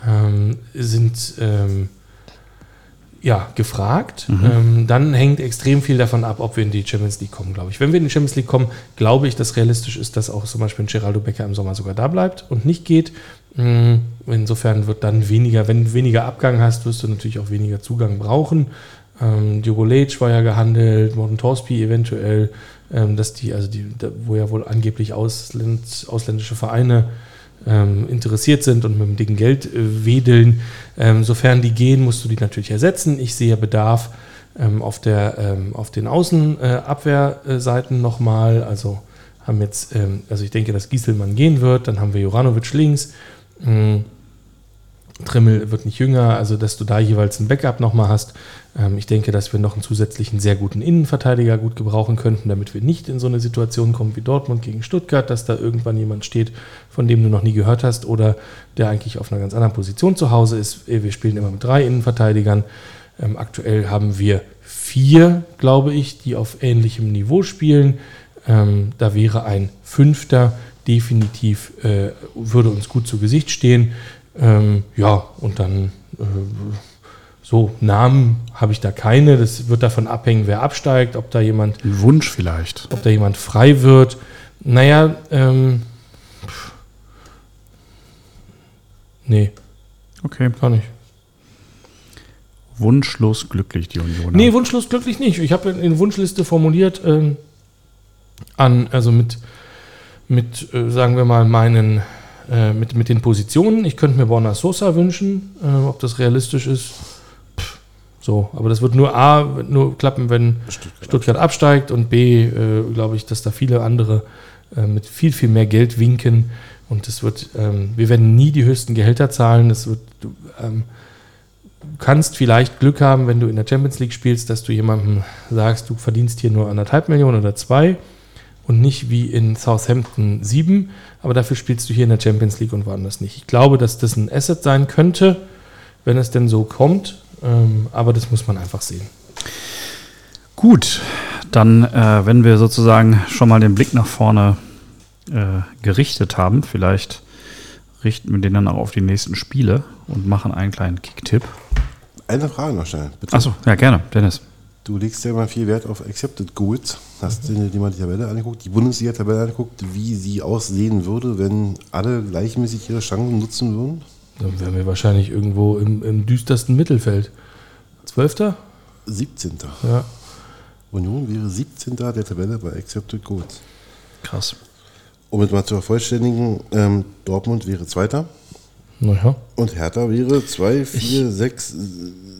ähm, sind ähm, ja, gefragt. Mhm. Ähm, dann hängt extrem viel davon ab, ob wir in die Champions League kommen, glaube ich. Wenn wir in die Champions League kommen, glaube ich, dass realistisch ist, dass auch zum Beispiel ein Geraldo Becker im Sommer sogar da bleibt und nicht geht. Mhm. Insofern wird dann weniger, wenn du weniger Abgang hast, wirst du natürlich auch weniger Zugang brauchen. Ähm, Diogo Leitch war ja gehandelt, Morten Torsby eventuell, ähm, dass die, also die, wo ja wohl angeblich Ausländ, ausländische Vereine ähm, interessiert sind und mit dem dicken Geld äh, wedeln. Ähm, sofern die gehen, musst du die natürlich ersetzen. Ich sehe Bedarf ähm, auf, der, ähm, auf den Außenabwehrseiten äh, nochmal. Also haben jetzt, ähm, also ich denke, dass Gieselmann gehen wird, dann haben wir Joranovic links. Mhm. Trimmel wird nicht jünger, also dass du da jeweils ein Backup nochmal hast. Ähm, ich denke, dass wir noch einen zusätzlichen sehr guten Innenverteidiger gut gebrauchen könnten, damit wir nicht in so eine Situation kommen wie Dortmund gegen Stuttgart, dass da irgendwann jemand steht, von dem du noch nie gehört hast oder der eigentlich auf einer ganz anderen Position zu Hause ist. Äh, wir spielen immer mit drei Innenverteidigern. Ähm, aktuell haben wir vier, glaube ich, die auf ähnlichem Niveau spielen. Ähm, da wäre ein Fünfter definitiv, äh, würde uns gut zu Gesicht stehen. Ähm, ja, und dann äh, so Namen habe ich da keine. Das wird davon abhängen, wer absteigt, ob da jemand. Ein Wunsch vielleicht. Ob da jemand frei wird. Naja, ähm. Nee. Okay. Gar nicht. Wunschlos glücklich, die Union. Nee, wunschlos glücklich nicht. Ich habe eine Wunschliste formuliert ähm, an, also mit mit, äh, sagen wir mal, meinen, äh, mit, mit den Positionen. Ich könnte mir Borna Sosa wünschen, äh, ob das realistisch ist. Pff, so, aber das wird nur A, nur klappen, wenn Stuttgart, absteigt und B, äh, glaube ich, dass da viele andere äh, mit viel, viel mehr Geld winken. Und es wird, ähm, wir werden nie die höchsten Gehälter zahlen. Das wird, du, ähm, kannst vielleicht Glück haben, wenn du in der Champions League spielst, dass du jemandem sagst, du verdienst hier nur anderthalb Millionen oder zwei und nicht wie in Southampton sieben, aber dafür spielst du hier in der Champions League und woanders nicht. Ich glaube, dass das ein Asset sein könnte, wenn es denn so kommt, ähm, aber das muss man einfach sehen. Gut, dann, äh, wenn wir sozusagen schon mal den Blick nach vorne äh, gerichtet haben, vielleicht richten wir den dann auch auf die nächsten Spiele und machen einen kleinen Kicktipp. Eine Frage noch schnell, bitte. Achso, ja, gerne, Dennis. Du legst ja immer viel Wert auf Accepted Goals. Hast du dir mal die Tabelle angeguckt, die Bundesliga-Tabelle angeguckt, wie sie aussehen würde, wenn alle gleichmäßig ihre Chancen nutzen würden? Dann wären wir wahrscheinlich irgendwo im, im düstersten Mittelfeld. Zwölfter? 17. Ja. Union wäre 17. der Tabelle bei Accepted Goals. Krass. Um es mal zu vervollständigen, ähm, Dortmund wäre Zweiter Naja. und Hertha wäre 2, 4, 6,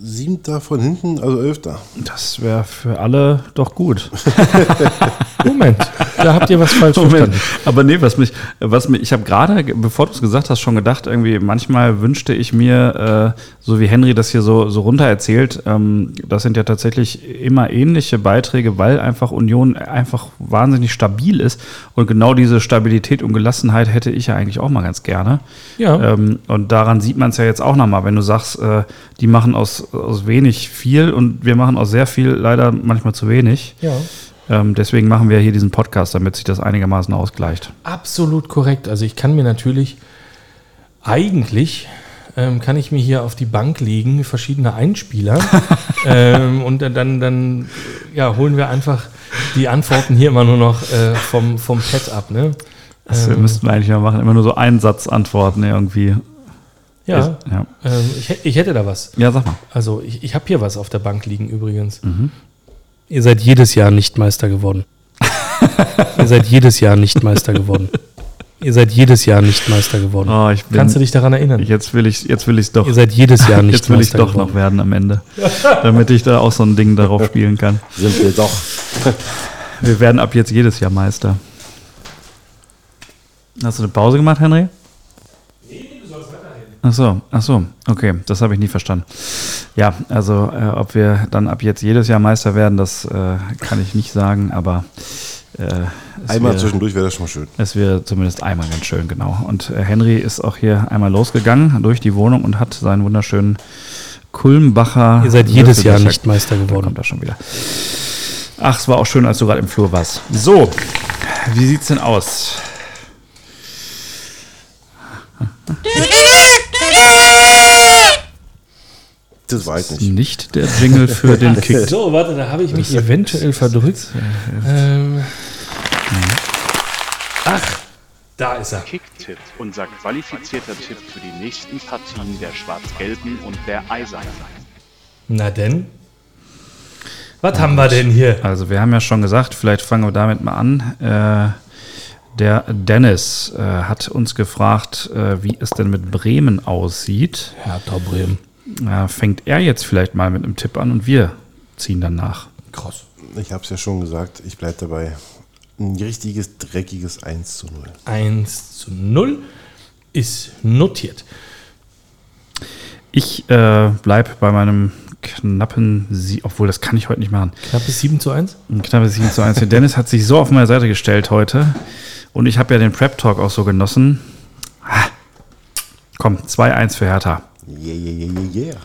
7. von hinten, also 11. Das wäre für alle doch gut. Moment, da habt ihr was falsch Moment. verstanden. Aber nee, was mich, was mich, ich habe gerade, bevor du es gesagt hast, schon gedacht, irgendwie, manchmal wünschte ich mir, äh, so wie Henry das hier so, so runter erzählt, ähm, das sind ja tatsächlich immer ähnliche Beiträge, weil einfach Union einfach wahnsinnig stabil ist. Und genau diese Stabilität und Gelassenheit hätte ich ja eigentlich auch mal ganz gerne. Ja. Ähm, und daran sieht man es ja jetzt auch nochmal, wenn du sagst, äh, die machen aus, aus wenig viel und wir machen aus sehr viel leider manchmal zu wenig. Ja. Ähm, deswegen machen wir hier diesen Podcast, damit sich das einigermaßen ausgleicht. Absolut korrekt. Also ich kann mir natürlich eigentlich ähm, kann ich mir hier auf die Bank legen, verschiedene Einspieler. ähm, und dann, dann, ja, holen wir einfach die Antworten hier immer nur noch äh, vom, vom Pad ab. Ne? Das Ähm, müssten wir eigentlich mal machen. Immer nur so Einsatzantworten irgendwie. ja, Ja, ähm, ich, ich hätte da was. ja sag mal. Also ich, ich habe hier was auf der Bank liegen übrigens. Ihr seid jedes Jahr nicht Meister geworden. Ihr seid jedes Jahr nicht Meister geworden. Ihr seid jedes Jahr nicht Meister geworden. Oh, ich bin, Kannst du dich daran erinnern? Jetzt will ich jetzt will ich doch. Ihr seid jedes Jahr nicht Jetzt will ich Meister doch geworden. noch werden am Ende. damit ich da auch so ein Ding darauf spielen kann. Sind wir doch. Wir werden ab jetzt jedes Jahr Meister. Hast du eine Pause gemacht, Henry? Ach so, ach so, okay, das habe ich nie verstanden. Ja, also äh, ob wir dann ab jetzt jedes Jahr Meister werden, das äh, kann ich nicht sagen, aber äh, es Einmal wäre- zwischendurch wäre das schon mal schön. es wäre zumindest einmal ganz schön, genau. Und äh, Henry ist auch hier einmal losgegangen durch die Wohnung und hat seinen wunderschönen Kulmbacher. Ihr seid jedes Jahr nicht Meister Da geworden. kommt er schon wieder. Ach, es war auch schön, als du gerade im Flur warst. So, wie sieht's denn aus? Das weiß ich nicht. Nicht der Jingle für den Kick. So, warte, da habe ich mich eventuell verdrückt. Ähm, ach, da ist er. Kicktipp, unser qualifizierter Tipp für die nächsten Partien der Schwarz-Gelben und der Eisernen. Na denn? Was haben wir denn hier? Also, wir haben ja schon gesagt, vielleicht fangen wir damit mal an. Äh, der Dennis äh, hat uns gefragt, äh, wie es denn mit Bremen aussieht. Hertha Bremen. Äh, fängt er jetzt vielleicht mal mit einem Tipp an und wir ziehen dann nach. Krass. Ich habe es ja schon gesagt, ich bleibe dabei. Ein richtiges, dreckiges 1 zu 0. 1 zu 0 ist notiert. Ich äh, bleibe bei meinem knappen Sieg, obwohl das kann ich heute nicht machen. Knappes 7 zu 1? Ein knappes 7 zu 1. Der Dennis hat sich so auf meine Seite gestellt heute und ich habe ja den Prep Talk auch so genossen. Ah, Komm, 2-1 für Hertha. Yeah, yeah, yeah, yeah, yeah.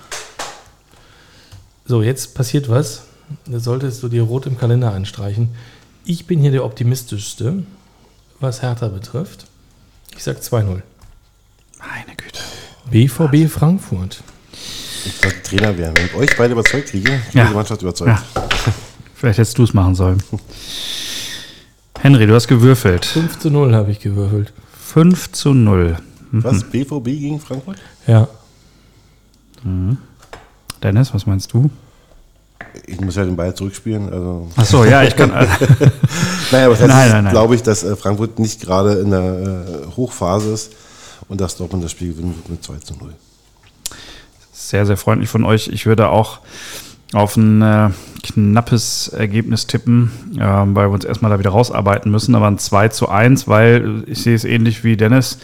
So, jetzt passiert was. Da solltest du dir rot im Kalender anstreichen. Ich bin hier der optimistischste, was Hertha betrifft. Ich sag 2-0. Meine Güte. BVB Frankfurt. Ich sollte Trainer werden. Wenn ich euch beide überzeugt kriege, kriege ich Ja. die Mannschaft überzeugt. Ja. Vielleicht hättest du es machen sollen. Henry, du hast gewürfelt. 5 zu 0 habe ich gewürfelt. 5 zu 0. Was? BVB gegen Frankfurt? Ja. Dennis, was meinst du? Ich muss ja den Ball zurückspielen. Also. Ach so, ja, ich kann. Naja, aber Nein, nein, nein. glaube ich, dass äh, Frankfurt nicht gerade in der äh, Hochphase ist und dass Dortmund das Spiel gewinnen wird mit 2 zu 0. Sehr, sehr freundlich von euch. Ich würde auch auf ein äh, knappes Ergebnis tippen, äh, weil wir uns erstmal da wieder rausarbeiten müssen. Aber ein 2 zu 1, weil ich sehe es ähnlich wie Dennis.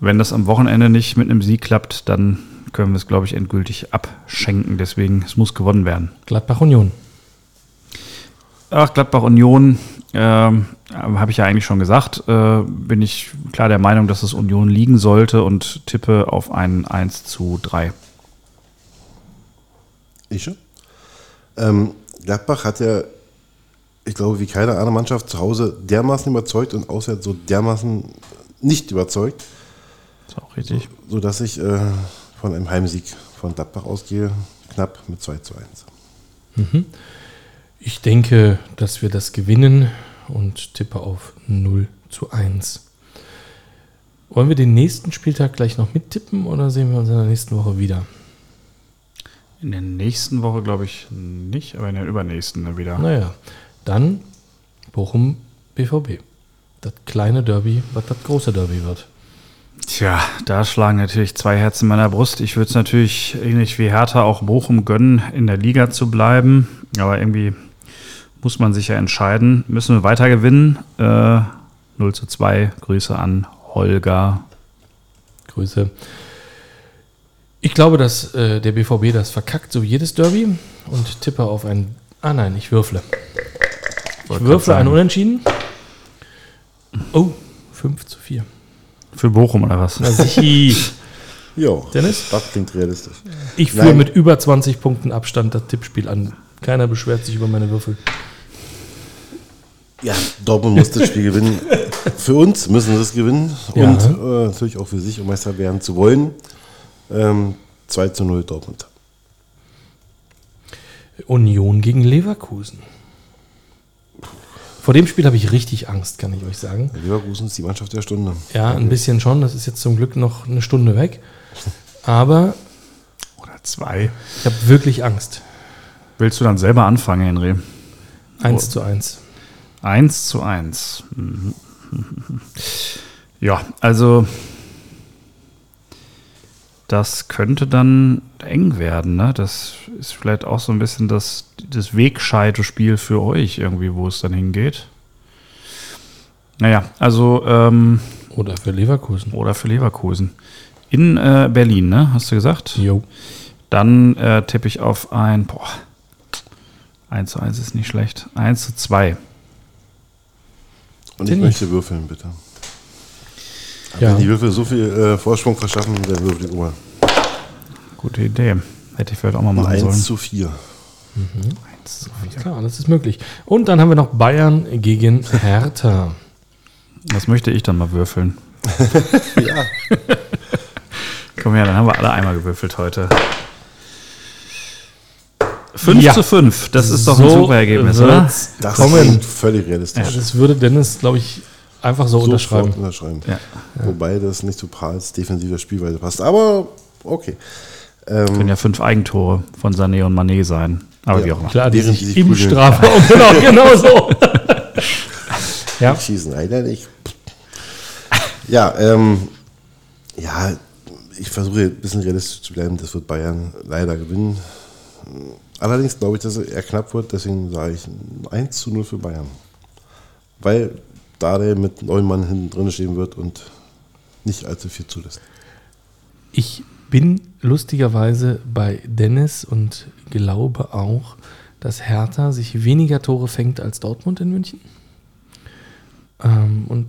Wenn das am Wochenende nicht mit einem Sieg klappt, dann können wir es, glaube ich, endgültig abschenken. Deswegen, es muss gewonnen werden. Gladbach Union. Ach, Gladbach Union, ähm, habe ich ja eigentlich schon gesagt, äh, bin ich klar der Meinung, dass es Union liegen sollte und tippe auf ein 1 zu 3. Ich schon. Ähm, Gladbach hat ja, ich glaube, wie keine andere Mannschaft zu Hause dermaßen überzeugt und auswärts so dermaßen nicht überzeugt, Ist auch richtig. sodass ich äh, von einem Heimsieg von Gladbach ausgehe, knapp mit 2 zu 1. Ich denke, dass wir das gewinnen und tippe auf 0 zu 1. Wollen wir den nächsten Spieltag gleich noch mittippen oder sehen wir uns in der nächsten Woche wieder? In der nächsten Woche glaube ich nicht, aber in der übernächsten wieder. Naja, dann Bochum BVB. Das kleine Derby, was das große Derby wird. Tja, da schlagen natürlich zwei Herzen in meiner Brust. Ich würde es natürlich ähnlich wie Hertha auch Bochum gönnen, in der Liga zu bleiben. Aber irgendwie muss man sich ja entscheiden. Müssen wir weiter gewinnen? Äh, 0 zu 2. Grüße an Holger. Grüße. Ich glaube, dass äh, der BVB das verkackt, so wie jedes Derby. Und tippe auf ein. Ah nein, ich würfle. Ich würfle ein. Unentschieden. Oh, 5 zu 4. Für Bochum oder was? Jo, Dennis? das klingt realistisch. Ich führe Nein. mit über 20 Punkten Abstand das Tippspiel an. Keiner beschwert sich über meine Würfel. Ja, Dortmund muss das Spiel gewinnen. Für uns müssen sie es gewinnen Ja. und äh, natürlich auch für sich, um Meister werden zu wollen. Ähm, 2 zu 0 Dortmund. Union gegen Leverkusen. Vor dem Spiel habe ich richtig Angst, kann ich euch sagen. Leverkusen ist die Mannschaft der Stunde. Ja, ein bisschen schon. Das ist jetzt zum Glück noch eine Stunde weg. Aber Oder zwei. ich habe wirklich Angst. Willst du dann selber anfangen, Henry? 1 zu 1. 1 zu 1. Mhm. Ja, also das könnte dann eng werden. Ne? Das ist vielleicht auch so ein bisschen das, das Wegscheide-Spiel für euch irgendwie, wo es dann hingeht. Naja, also ähm, Oder für Leverkusen. oder für Leverkusen. In äh, Berlin, ne? Hast du gesagt? Jo. Dann äh, tippe ich auf ein, boah, 1 zu 1 ist nicht schlecht. 1 zu 2. Und ich möchte würfeln, bitte. Ja. Wenn die Würfel so viel äh, Vorsprung verschaffen, dann würfel ich immer. Gute Idee. Hätte ich vielleicht auch mal machen 1 sollen. zu 4. 1 zu Klar, das ist möglich. Und dann haben wir noch Bayern gegen Hertha. Das möchte ich dann mal würfeln. Ja. Komm her, dann haben wir alle einmal gewürfelt heute. 5 Ja. zu 5, das ist doch ein super Ergebnis, oder? Das kommen. klingt völlig realistisch. Das würde Dennis, glaube ich, einfach so unterschreiben. unterschreiben. Ja. Wobei das nicht zu Prahls defensiver Spielweise passt. Aber okay. Können Ähm, ja fünf Eigentore von Sané und Mané sein. Aber Ja. wie auch immer. Klar, die Während sich, die sich im prügeln. Strafraum, genau, genau so. ja, schießen leider nicht. Ja, ähm, ja, ich versuche ein bisschen realistisch zu bleiben. Das wird Bayern leider gewinnen. Allerdings glaube ich, dass es eher knapp wird. Deswegen sage ich 1 zu 0 für Bayern. Weil Dade mit neun Mann hinten drin stehen wird und nicht allzu viel zulässt. ich bin lustigerweise bei Dennis und glaube auch, dass Hertha sich weniger Tore fängt als Dortmund in München. Ähm, und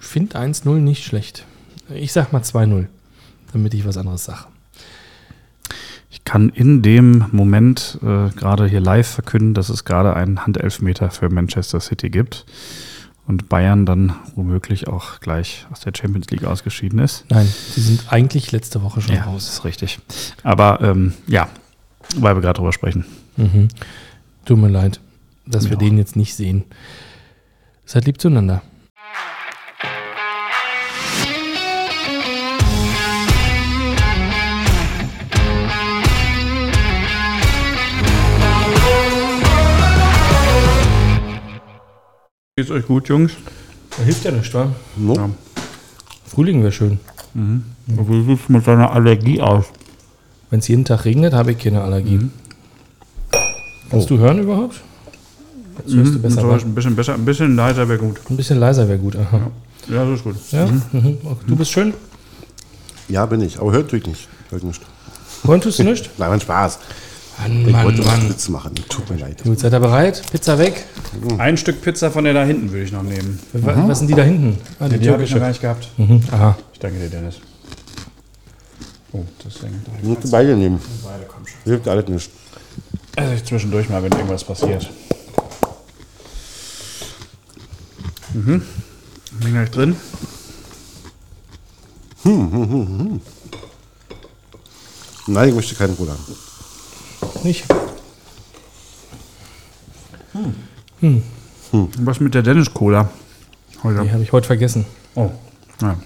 finde 1-0 nicht schlecht. Ich sag mal 2-0, damit ich was anderes sage. Ich kann in dem Moment äh, gerade hier live verkünden, dass es gerade einen Handelfmeter für Manchester City gibt und Bayern dann womöglich auch gleich aus der Champions League ausgeschieden ist. Nein, die sind eigentlich letzte Woche schon Ja, das raus. ist richtig. Aber ähm, ja, weil wir gerade drüber sprechen. Mhm. Tut mir leid, dass wir den jetzt nicht sehen. Seid lieb zueinander. Geht's euch gut, Jungs? Da hilft ja nichts, wa? No? Ja. Frühling wäre schön. Wie sieht's mit deiner Allergie aus? Wenn es jeden Tag regnet, habe ich keine Allergie. Kannst du hören überhaupt? Jetzt hörst du besser. so, wa? ein bisschen besser, ein bisschen leiser wäre gut. Ein bisschen leiser wäre gut. Aha. Ja, das ist gut. Ja? Mhm. Okay. Du bist schön? Ja, bin ich. Aber hört natürlich nicht. Hört nicht. Wollen tust du nicht? Nein, mein Spaß. Mann, Ich Mann, wollte Mann. Witz machen. Tut mir leid. Gut, seid ihr bereit? Pizza weg. Ein Stück Pizza von der da hinten würde ich noch nehmen. Wa- Was sind die da hinten? Ah, die, Die habe ich noch türkische. gar nicht gehabt. Mhm. Aha. Ich danke dir, Dennis. Oh, das Ding. Ich muss beide nehmen. Beide kommen schon. Hilft alles nicht. Also ich zwischendurch mal, wenn irgendwas passiert. Mhm. Bin gleich drin. Nein, ich möchte keinen Cola. Nicht? Was mit der Dennis-Cola? Heute. Die habe ich heute vergessen. Oh, ja.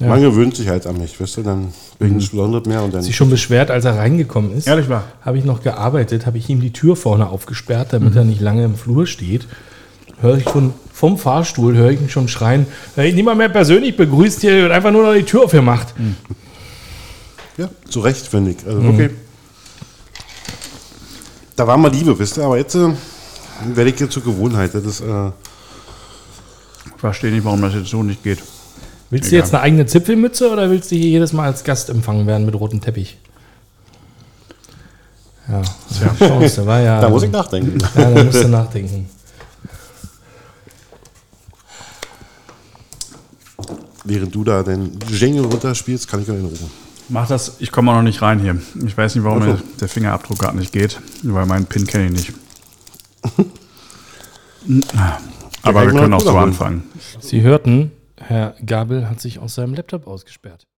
Ja. Man gewöhnt sich halt an mich, weißt du? Dann ich nicht besonders mehr und dann. Sich schon beschwert, als er reingekommen ist. Ehrlich wahr? Habe ich noch gearbeitet, habe ich ihm die Tür vorne aufgesperrt, damit er nicht lange im Flur steht. Höre ich schon vom Fahrstuhl, höre ich ihn schon schreien, hey, niemand mehr persönlich begrüßt hier und einfach nur noch die Tür aufgemacht. Ja, zu Recht, finde ich. Also, okay. Da war mal Liebe, wisst ihr? Aber jetzt äh, werde ich jetzt zur Gewohnheit. Das ist, äh, Ich verstehe nicht, warum das jetzt so nicht geht. Willst du Egal. jetzt eine eigene Zipfelmütze oder willst du hier jedes Mal als Gast empfangen werden mit rotem Teppich? Ja, Chance, war ja. da muss ich nachdenken. Ja, da musst du nachdenken. Während du da den Jingle runterspielst, kann ich in Ruhe. Mach das, ich komme auch noch nicht rein hier. Ich weiß nicht, warum mir der Fingerabdruck gerade nicht geht, weil meinen PIN kenne ich nicht. Aber wir können auch so anfangen. Sie hörten, Herr Gabel hat sich aus seinem Laptop ausgesperrt.